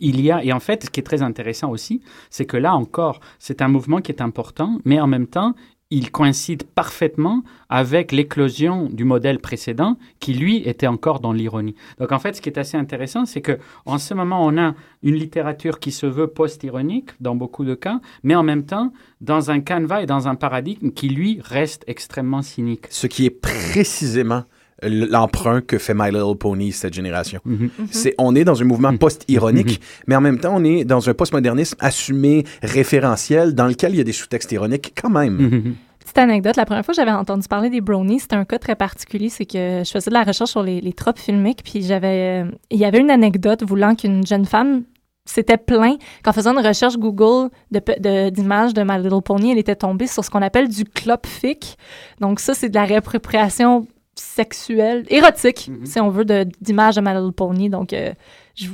il y a, et en fait, ce qui est très intéressant aussi, c'est que là encore, c'est un mouvement qui est important, mais en même temps, il coïncide parfaitement avec l'éclosion du modèle précédent qui, lui, était encore dans l'ironie. Donc, en fait, ce qui est assez intéressant, c'est que en ce moment, on a une littérature qui se veut post-ironique dans beaucoup de cas, mais en même temps, dans un canevas et dans un paradigme qui, lui, reste extrêmement cynique. Ce qui est précisément l'emprunt que fait My Little Pony cette génération. Mhm. C'est on est dans un mouvement post-ironique, mais en même temps on est dans un postmodernisme assumé référentiel dans lequel il y a des sous-textes ironiques quand même. Petite anecdote, la première fois que j'avais entendu parler des brownies, c'était un cas très particulier, c'est que je faisais de la recherche sur les, les tropes filmiques, puis j'avais, euh, il y avait une anecdote voulant qu'une jeune femme s'était plaint qu'en faisant une recherche Google de pe- de- d'images de, My Little Pony, elle était tombée sur ce qu'on appelle du clopfic. Donc ça, c'est de la réappropriation sexuelle, érotique, Mhm. si on veut, de- d'images de, My Little Pony. Donc, euh, je...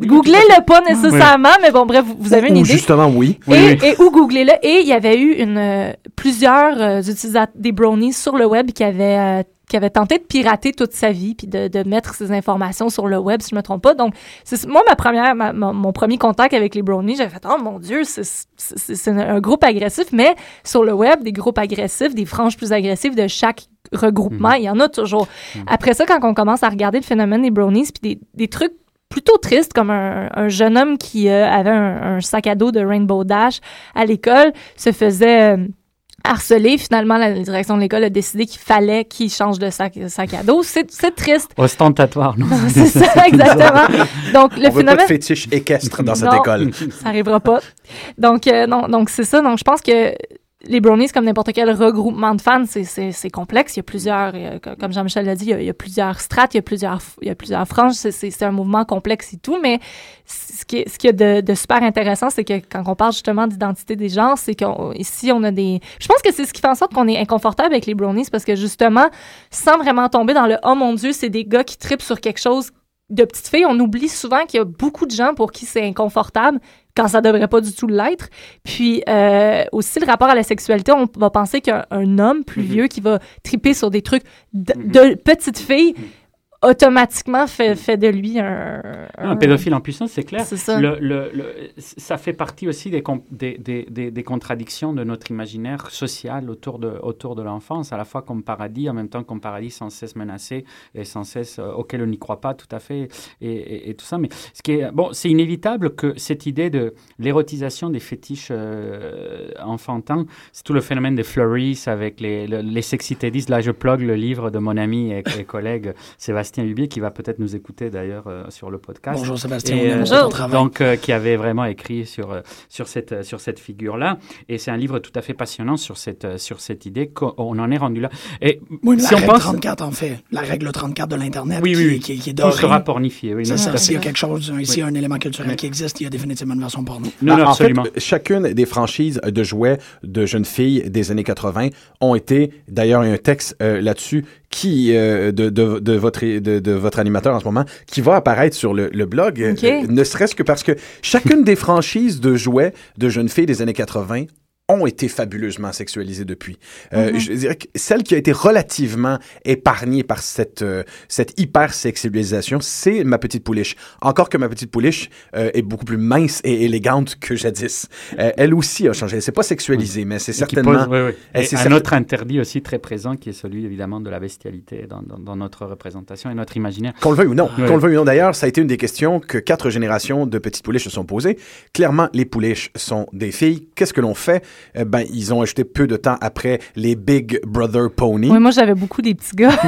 googlez-le pas nécessairement, mais bon, bref, vous, vous avez une Ou idée. justement oui. Oui, et, oui. et ou googlez-le. Et il y avait eu une, euh, plusieurs euh, utilisateurs, des brownies sur le web qui avaient, euh, qui avaient tenté de pirater toute sa vie puis de, de mettre ces informations sur le web, si je me trompe pas. Donc, c'est moi, ma première, ma- mon- mon premier contact avec les brownies, j'avais fait, oh mon Dieu, c'est un, un groupe agressif. Mais sur le web, des groupes agressifs, des franges plus agressives de chaque regroupement, il y en a toujours. Après ça, quand on commence à regarder le phénomène des brownies, puis des, des trucs plutôt tristes, comme un, un jeune homme qui euh, avait un, un sac à dos de Rainbow Dash à l'école, se faisait euh, harceler. Finalement, la direction de l'école a décidé qu'il fallait qu'il change de sac, sac à dos. C'est c'est triste. Ostentatoire, non? C'est ça, exactement. Donc, le on veut pas de phénomène... fétiche équestre dans cette Non. école. Ça arrivera pas. Donc, euh, non, donc c'est ça. Donc, je pense que les brownies, comme n'importe quel regroupement de fans, c'est- complexe. Il y a plusieurs, euh, co- comme Jean-Michel l'a dit, il y, a, a plusieurs strates, il y a plusieurs, il y a plusieurs franges. C'est- un mouvement complexe et tout. Mais ce qui est, ce est de, de super intéressant, c'est que quand on parle justement d'identité des genres, c'est qu'ici, on a des... Je pense que c'est ce qui fait en sorte qu'on est inconfortable avec les brownies, parce que justement, sans vraiment tomber dans le « oh mon Dieu, c'est des gars qui tripent sur quelque chose », de petites filles, on oublie souvent qu'il y a beaucoup de gens pour qui c'est inconfortable quand ça devrait pas du tout l'être. Puis euh, aussi le rapport à la sexualité, on va penser qu'un un homme plus vieux qui va triper sur des trucs de, de petites filles automatiquement fait, fait de lui un, Un pédophile en puissance, c'est clair. Ça. Le, le- le- ça fait partie aussi des, des, des, des, contradictions de notre imaginaire social autour de, autour de l'enfance, à la fois comme paradis, en même temps comme paradis sans cesse menacé et sans cesse euh, auquel on n'y croit pas tout à fait, et, et- et tout ça. Mais ce qui est, bon, c'est inévitable que cette idée de l'érotisation des fétiches euh, enfantins, c'est tout le phénomène des flurries avec les, le- les sexy teddies. Là, je plug le livre de mon ami et, et collègue Sébastien Hubier, qui va peut-être nous écouter d'ailleurs euh, sur le podcast. Bonjour Sébastien, Et, on aime euh, donc, euh, qui avait vraiment écrit sur, euh, sur cette, sur cette figure-là. Et c'est un livre tout à fait passionnant sur cette, sur cette idée qu'on en est rendu là. Et Oui, la si on règle pense. 34, en fait. La règle 34 de l'Internet Oui, qui, oui, oui. qui, qui est Tout dorée. sera pornifié. Oui, C'est tout ça. S'il y a quelque chose, s'il y a un élément culturel Oui. qui existe, il y a définitivement une version porno. Non, non, en fait, absolument. chacune des franchises de jouets de jeunes filles des années 80 ont été, d'ailleurs, il y a un texte euh, là-dessus qui euh, de, de, de votre de, de votre animateur en ce moment qui va apparaître sur le, le blog, euh, Ok. euh, ne serait-ce que parce que chacune des franchises de jouets de jeunes filles des années 80 ont été fabuleusement sexualisées depuis. Euh, Mhm. Je dirais que celle qui a été relativement épargnée par cette, euh, cette hyper-sexualisation, c'est ma petite pouliche. Encore que ma petite pouliche euh, est beaucoup plus mince et élégante que jadis. Euh, elle aussi a changé. Elle s'est pas sexualisée, mais c'est certainement... pose- oui, oui. Et c'est un certain- autre interdit aussi très présent qui est celui évidemment de la bestialité dans, dans- dans notre représentation et notre imaginaire. Qu'on le veuille ou non. Qu'on le veuille ou non. D'ailleurs, ça a été une des questions que quatre générations de petites pouliches se sont posées. Clairement, les pouliches sont des filles. Qu'est-ce que l'on fait? Euh, ben, ils ont ajouté peu de temps après les Big Brother Pony. Oui, moi, j'avais beaucoup des petits gars.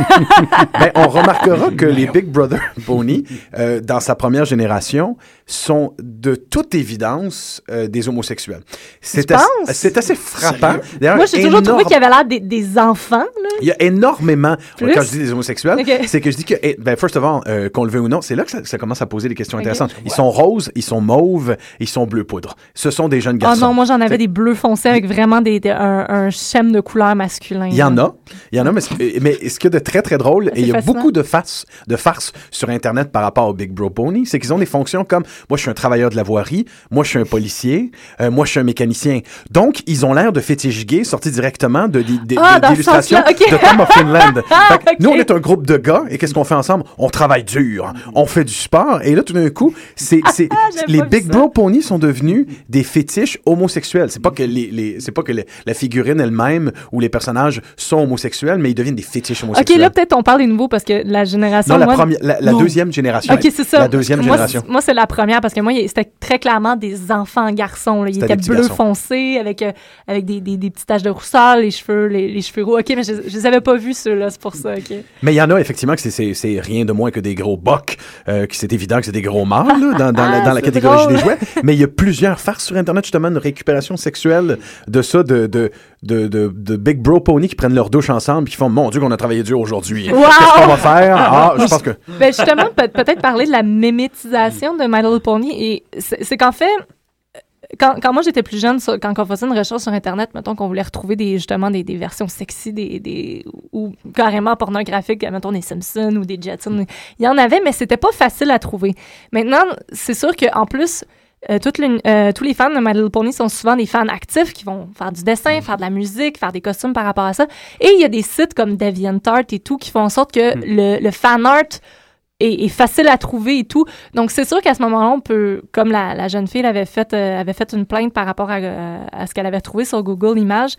Ben, on remarquera que les Big Brother Pony, euh, dans sa première génération, sont de toute évidence euh, des homosexuels. C'est Tu assez, penses? c'est assez frappant. Moi, j'ai toujours trouvé qu'il y avait l'air des, des enfants. Là. Il y a énormément, Plus? quand je dis des homosexuels, c'est que je dis que, eh, ben, first of all, euh, qu'on le veut ou non, c'est là que ça, ça commence à poser des questions intéressantes. Ils sont roses, ils sont mauves, ils sont bleu poudre. Ce sont des jeunes Oh garçons. non, moi, j'en avais des bleus foncés avec vraiment des, des- un, un schème de couleur masculin. Il y en a, il y en a, mais, ce- mais ce qui est de très très drôle, et il y a fascinant. beaucoup de farces, de farces sur Internet par rapport au Big Bro Pony, c'est qu'ils ont des fonctions comme moi je suis un travailleur de la voirie, moi je suis un policier, euh, moi je suis un mécanicien. Donc ils ont l'air de fétiches gays sortis directement de, de- Ah, de- d'illustrations de Tom of Finland. Ok. Nous on est un groupe de gars et qu'est-ce qu'on fait ensemble? On travaille dur, on fait du sport et là tout d'un coup c'est J'avais les Big ça. Bro Pony sont devenus des fétiches homosexuels. C'est pas que les, les c'est pas que la figurine elle-même ou les personnages sont homosexuels, mais ils deviennent des fétiches OK, homosexuels. là, peut-être on parle des nouveaux parce que la génération. non, la, moi- première, la, la Non. deuxième génération. OK, c'est ça. La deuxième moi, génération. Moi, c'est la première parce que moi, c'était très clairement des enfants garçons. là. Ils étaient bleus foncés avec, euh, avec des, des, des petites taches de rousseur, les cheveux, les, les cheveux roux. OK, mais je, je les avais pas vus, ceux-là, c'est pour ça. OK. Mais il y en a effectivement que c'est- rien de moins que des gros bocs, euh, que c'est évident que c'est des gros mâles là, dans, dans, la, Ah, dans la catégorie drôle. des jouets. Mais il y a plusieurs farces sur Internet justement de récupération sexuelle de ça, de, de, de, de, Big Bro Pony qui prennent leur douche ensemble et qui font Mon Dieu, qu'on a travaillé dur aujourd'hui. Wow! Qu'est-ce qu'on va faire? Ah, je pense que. Ben justement, peut- peut-être parler de la mémétisation de My Little Pony. Et c'est qu'en fait, quand, quand moi j'étais plus jeune, sur- quand on faisait une recherche sur Internet, mettons qu'on voulait retrouver des, justement des, des versions sexy des, des, ou carrément pornographiques, mettons des Simpsons ou des Jetsons, il y en avait, mais c'était pas facile à trouver. Maintenant, c'est sûr qu'en plus, euh, les- euh, tous les fans de My Little Pony sont souvent des fans actifs qui vont faire du dessin, faire de la musique, faire des costumes par rapport à ça. Et il y a des sites comme DeviantArt et tout qui font en sorte que le, le fan art est, est facile à trouver et tout. Donc, c'est sûr qu'à ce moment-là, on peut, comme la, la jeune fille avait fait, euh, avait fait une plainte par rapport à, à ce qu'elle avait trouvé sur Google Images,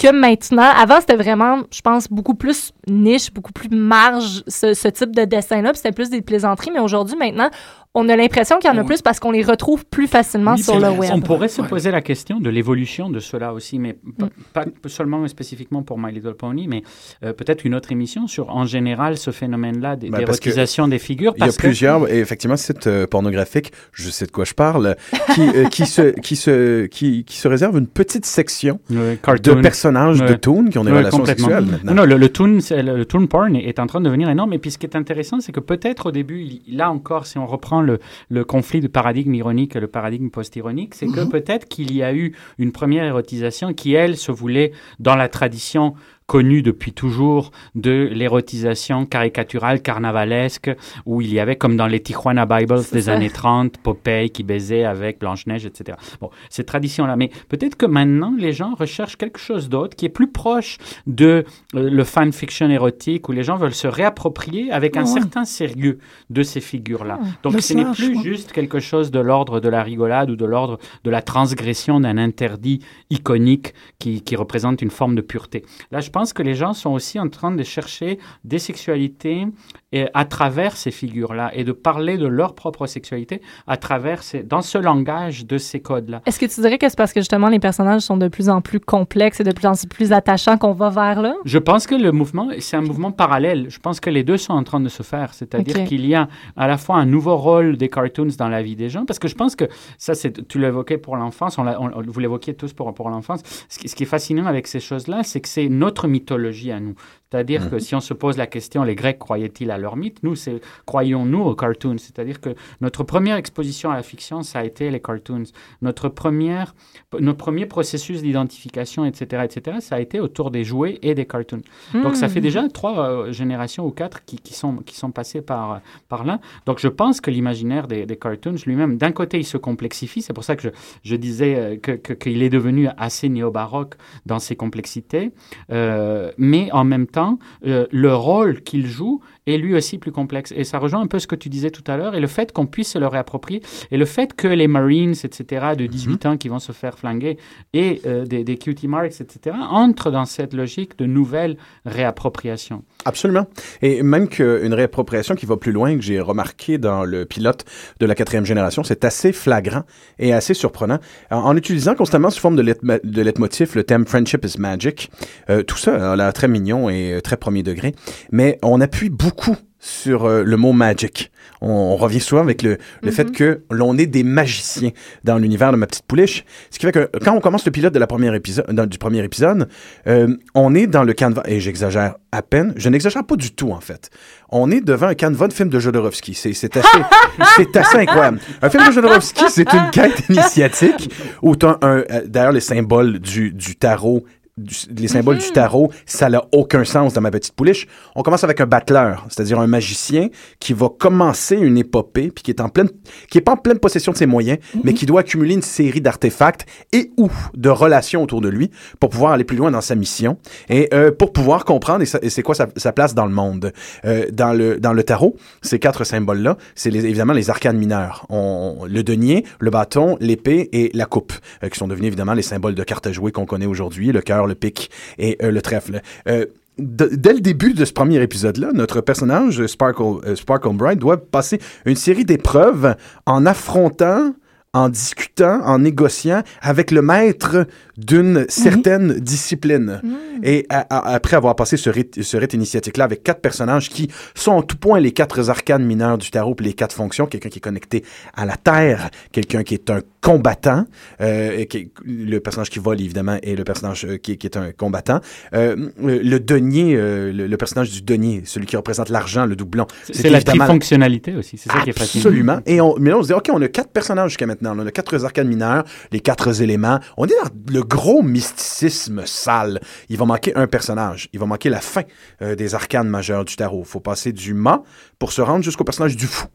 que maintenant, avant, c'était vraiment, je pense, beaucoup plus niche, beaucoup plus marge, ce, ce type de dessin-là, puis c'était plus des plaisanteries, mais aujourd'hui, maintenant, on a l'impression qu'il y en a plus parce qu'on les retrouve plus facilement Oui, sur c'est le web. On pourrait se Ouais. poser la question de l'évolution de cela aussi, mais Mm. pas, pas seulement spécifiquement pour My Little Pony, mais euh, peut-être une autre émission sur, en général, ce phénomène-là d- Ben, parce que d'érotisation des figures. Il y a que- plusieurs, et effectivement, sites euh, pornographiques, je sais de quoi je parle, qui, euh, qui, se, qui, se, qui, qui se réservent une petite section Le de personnages de toons qui ont des relations sexuelles Non, maintenant. non, le, le toon, c'est- le, le toon porn est, est en train de devenir énorme. Et puis, ce qui est intéressant, c'est que peut-être au début, il- là encore, si on reprend le, le conflit de paradigme ironique et le paradigme post-ironique, c'est que peut-être qu'il y a eu une première érotisation qui, elle, se voulait dans la tradition connue depuis toujours de l'érotisation caricaturale, carnavalesque, où il y avait, comme dans les Tijuana Bibles des ça. années 30, Popeye qui baisait avec Blanche-Neige, etc. Bon, cette tradition-là. Mais peut-être que maintenant, les gens recherchent quelque chose d'autre qui est plus proche de euh, le fanfiction érotique, où les gens veulent se réapproprier avec un Ouais. certain sérieux de ces figures-là. Donc Le ce n'est plus juste quelque chose de l'ordre de la rigolade ou de l'ordre de la transgression d'un interdit iconique qui, qui représente une forme de pureté. Là, je pense que les gens sont aussi en train de chercher des sexualités et à travers ces figures-là et de parler de leur propre sexualité à travers ces, dans ce langage de ces codes-là. Est-ce que tu dirais que c'est parce que justement les personnages sont de plus en plus complexes et de plus en plus attachants qu'on va vers là? Je pense que le mouvement, c'est un mouvement parallèle. Je pense que les deux sont en train de se faire. C'est-à-dire qu'il y a à la fois un nouveau rôle des cartoons dans la vie des gens, parce que je pense que ça, c'est, tu l'évoquais pour l'enfance, on vous l'évoquiez tous pour, pour l'enfance. Ce qui est fascinant avec ces choses-là, c'est que c'est notre mythologie à nous. C'est-à-dire que si on se pose la question, les Grecs croyaient-ils à leur mythe? Nous, c'est croyons-nous aux cartoons C'est-à-dire que notre première exposition à la fiction, ça a été les cartoons. Notre, première, notre premier processus d'identification, etc., etc., ça a été autour des jouets et des cartoons. Donc ça Hmm. fait déjà trois euh, générations ou quatre qui, qui sont, qui sont passées par, par là. Donc je pense que l'imaginaire des, des cartoons lui-même, d'un côté, il se complexifie. C'est pour ça que je, je disais euh, que- que- qu'il est devenu assez néo-baroque dans ses complexités. Euh, mais en même temps, euh, le rôle qu'il joue est lui aussi plus complexe. Et ça rejoint un peu ce que tu disais tout à l'heure. Et le fait qu'on puisse se le réapproprier, et le fait que les Marines, etc., de 18 ans qui vont se faire flinguer, et euh, des, des cutie marks, etc., entrent dans cette logique de nouvelle réappropriation. Absolument. Et même qu'une réappropriation qui va plus loin, que j'ai remarqué dans le pilote de la quatrième génération, c'est assez flagrant et assez surprenant. En, en utilisant constamment sous forme de, de leitmotiv le thème Friendship is Magic, euh, tout ça a l'air très mignon et euh, très premier degré, mais on appuie beaucoup sur euh, le mot magic. On, on revient souvent avec le, le fait que l'on est des magiciens dans l'univers de ma petite pouliche. Ce qui fait que quand on commence le pilote de la première épisode, dans- du premier épisode, euh, on est dans le canevas, et j'exagère à peine, je n'exagère pas du tout en fait. On est devant un canevas de film de Jodorowsky. C'est c'est assez, assez incroyable. Un film de Jodorowsky, c'est une quête initiatique où tu as un, euh, d'ailleurs les symboles du, du tarot du- les symboles du tarot, ça n'a aucun sens dans ma petite pouliche. On commence avec un battleur, c'est-à-dire un magicien qui va commencer une épopée, puis qui est en pleine, qui est pas en pleine possession de ses moyens, mais qui doit accumuler une série d'artefacts et ou de relations autour de lui pour pouvoir aller plus loin dans sa mission et euh, pour pouvoir comprendre et, c'est quoi sa, sa place dans le monde. Euh, dans le dans le tarot, ces quatre symboles-là, c'est évidemment les arcanes mineurs. On, le denier, le bâton, l'épée et la coupe, euh, qui sont devenus évidemment les symboles de cartes à jouer qu'on connaît aujourd'hui, le cœur, le pic et euh, le trèfle. Euh, dès le début de ce premier épisode-là, notre personnage, Sparkle, euh, Sparkle Bright, doit passer une série d'épreuves en affrontant, en discutant, en négociant avec le maître d'une certaine discipline. Et à- à- après avoir passé ce rite, ce rite initiatique-là avec quatre personnages qui sont en tout point les quatre arcanes mineurs du tarot puis les quatre fonctions, quelqu'un qui est connecté à la terre, quelqu'un qui est un combattant, euh, qui- le personnage qui vole évidemment est le personnage euh, qui, qui est un combattant, euh, le denier, euh, le, le personnage du denier, celui qui représente l'argent, le doublon. C'est la trifonctionnalité aussi, c'est ça qui est fascinant. Absolument. Et on, mais là, on se dit, OK, on a quatre personnages jusqu'à maintenant. On a quatre arcanes mineurs, les quatre éléments. On est dans le gros mysticisme sale. Il va manquer un personnage. Il va manquer la fin des arcanes majeures du tarot. Il faut passer du mât pour se rendre jusqu'au personnage du fou.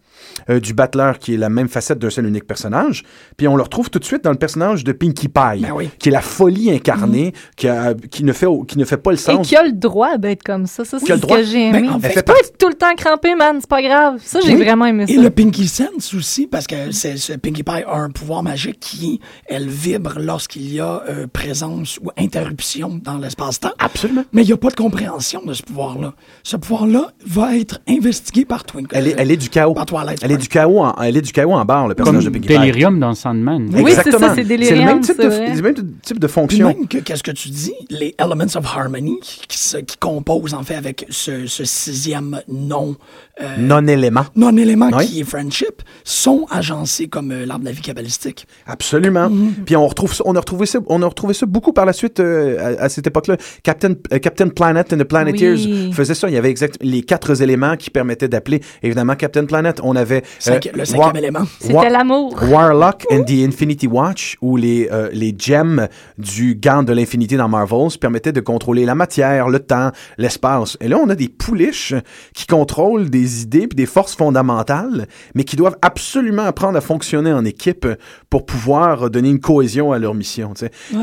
Du battleur qui est la même facette d'un seul unique personnage. Puis on le retrouve tout de suite dans le personnage de Pinkie Pie, Ben oui. qui est la folie incarnée, qui, a- qui, ne fait, qui ne fait pas le Et sens. qui a le droit d'être comme ça. Ça, Qui c'est a le ce droit? que j'ai Ben, aimé. en Tu fait, peux pas être tout le temps crampé, man. C'est pas grave. Ça, j'ai Oui. vraiment aimé ça. Et le Pinky Sense aussi, parce que ce Pinkie Pie a un pouvoir magique qui, elle vibre lorsqu'il y a euh, présence ou interruption dans l'espace-temps. Absolument. Mais il n'y a pas de compréhension de ce pouvoir-là. Ce pouvoir-là va être investigué par Twinkle. Elle est, elle est du chaos. Par Twilight Elle est du chaos en, elle est du chaos en barre, le Comme personnage de Pinkie Pie. Delirium dans Sandman. Oui, c'est ça, Exactement. c'est le Delirium, même type c'est de, le même type de Puis fonction. même que, qu'est-ce que tu dis, les Elements of Harmony qui, se- qui composent en fait avec ce, ce sixième nom, euh, Non-élément. non-élément Oui. qui est Friendship, sont agencés comme euh, l'arbre de la vie kabbalistique. Absolument. Mm-hmm. Puis on retrouve ça, on a retrouvé ça, on a retrouvé ça beaucoup par la suite euh, à, à cette époque-là. Captain, euh, Captain Planet and the Planeteers Oui. faisait ça. Il y avait exact les quatre éléments qui permettaient d'appeler évidemment Captain Planet. On avait Cinq- euh, le cinquième élément. C'était l'amour. Warlock and the Infinity Watch, où les, euh, les gems du gant de l'infinité dans Marvels permettaient de contrôler la matière, le temps, l'espace. Et là, on a des pouliches qui contrôlent des idées puis des forces fondamentales, mais qui doivent absolument apprendre à fonctionner en équipe pour pouvoir donner une cohésion à leur mission.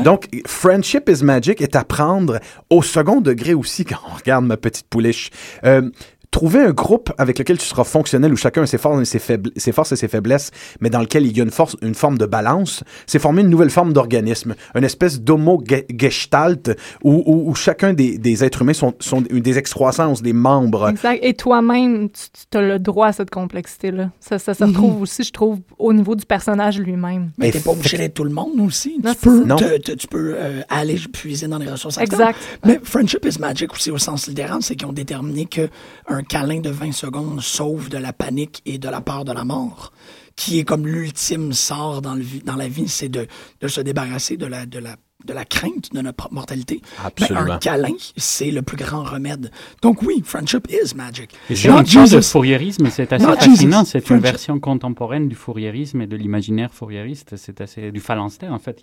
Donc, Friendship is Magic est à prendre au second degré aussi quand on regarde ma petite pouliche. Euh, Trouver un groupe avec lequel tu seras fonctionnel, où chacun a ses forces et ses, faibl- ses forces et ses faiblesses, mais dans lequel il y a une, force, une forme de balance, c'est former une nouvelle forme d'organisme, une espèce d'homo-gestalt où, où, où chacun des, des êtres humains sont, sont des excroissances, des membres. Exact. Et toi-même, tu, as le droit à cette complexité-là. Ça, ça se retrouve aussi, je trouve, au niveau du personnage lui-même. Mais t'es pas obligé d'être tout le monde aussi. Non, tu peux. Non. te- te- tu peux euh, aller puiser dans les ressources. Exact. Mais Friendship is Magic aussi au sens littéral, c'est qu'ils ont déterminé que un câlin de 20 secondes sauve de la panique et de la peur de la mort, qui est comme l'ultime sort dans, le vi- dans la vie, c'est de, de se débarrasser de la, de la de la crainte de notre mortalité. Absolument. Un câlin, c'est le plus grand remède. Donc oui, friendship is magic. Une sorte de fourriérisme, c'est assez Not fascinant. C'est une version contemporaine du fourriérisme et de l'imaginaire fourriériste. C'est assez du phalanstère en fait.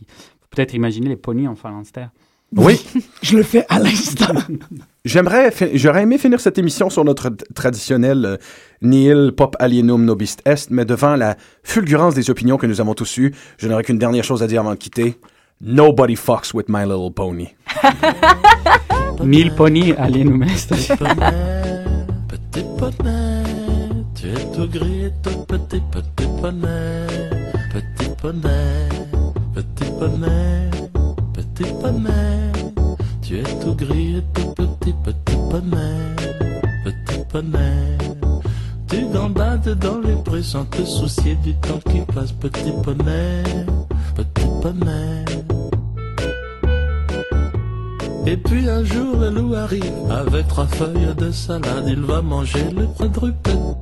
Peut-être imaginer les ponies en phalanstère. Oui, Je le fais à l'instant. j'aimerais, j'aurais aimé finir cette émission sur notre traditionnel euh, nihil pop alienum nobis est, mais devant la fulgurance des opinions que nous avons tous eues, je n'aurais qu'une dernière chose à dire avant de quitter. Nobody fucks with My Little Pony. Mille ponies alienum est. Petit poney, petit poney, tu es tout gris et tout petit, petit poney, petit poney, petit poney, petit poney, tu es tout gris et tout petit, petit poney, petit poney. Tu gambades dans les prés sans te soucier du temps qui passe, petit poney, petit poney. Et puis un jour le loup arrive avec trois feuilles de salade, il va manger le quadrupède.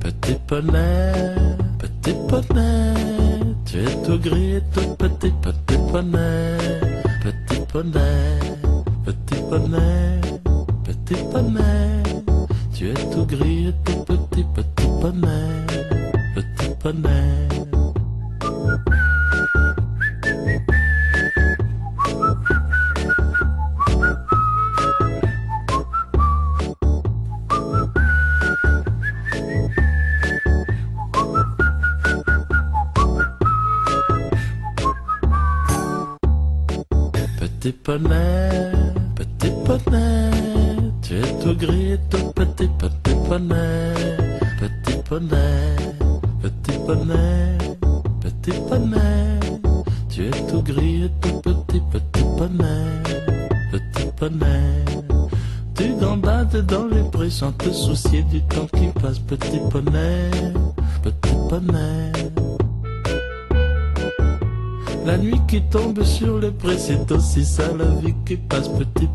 Petit poney, petit poney, tu es tout gris tout petit, petit poney, petit poney, petit poney, petit poney, tu es tout gris et tout petit, petit poney, petit poney. Petit poney, vie qui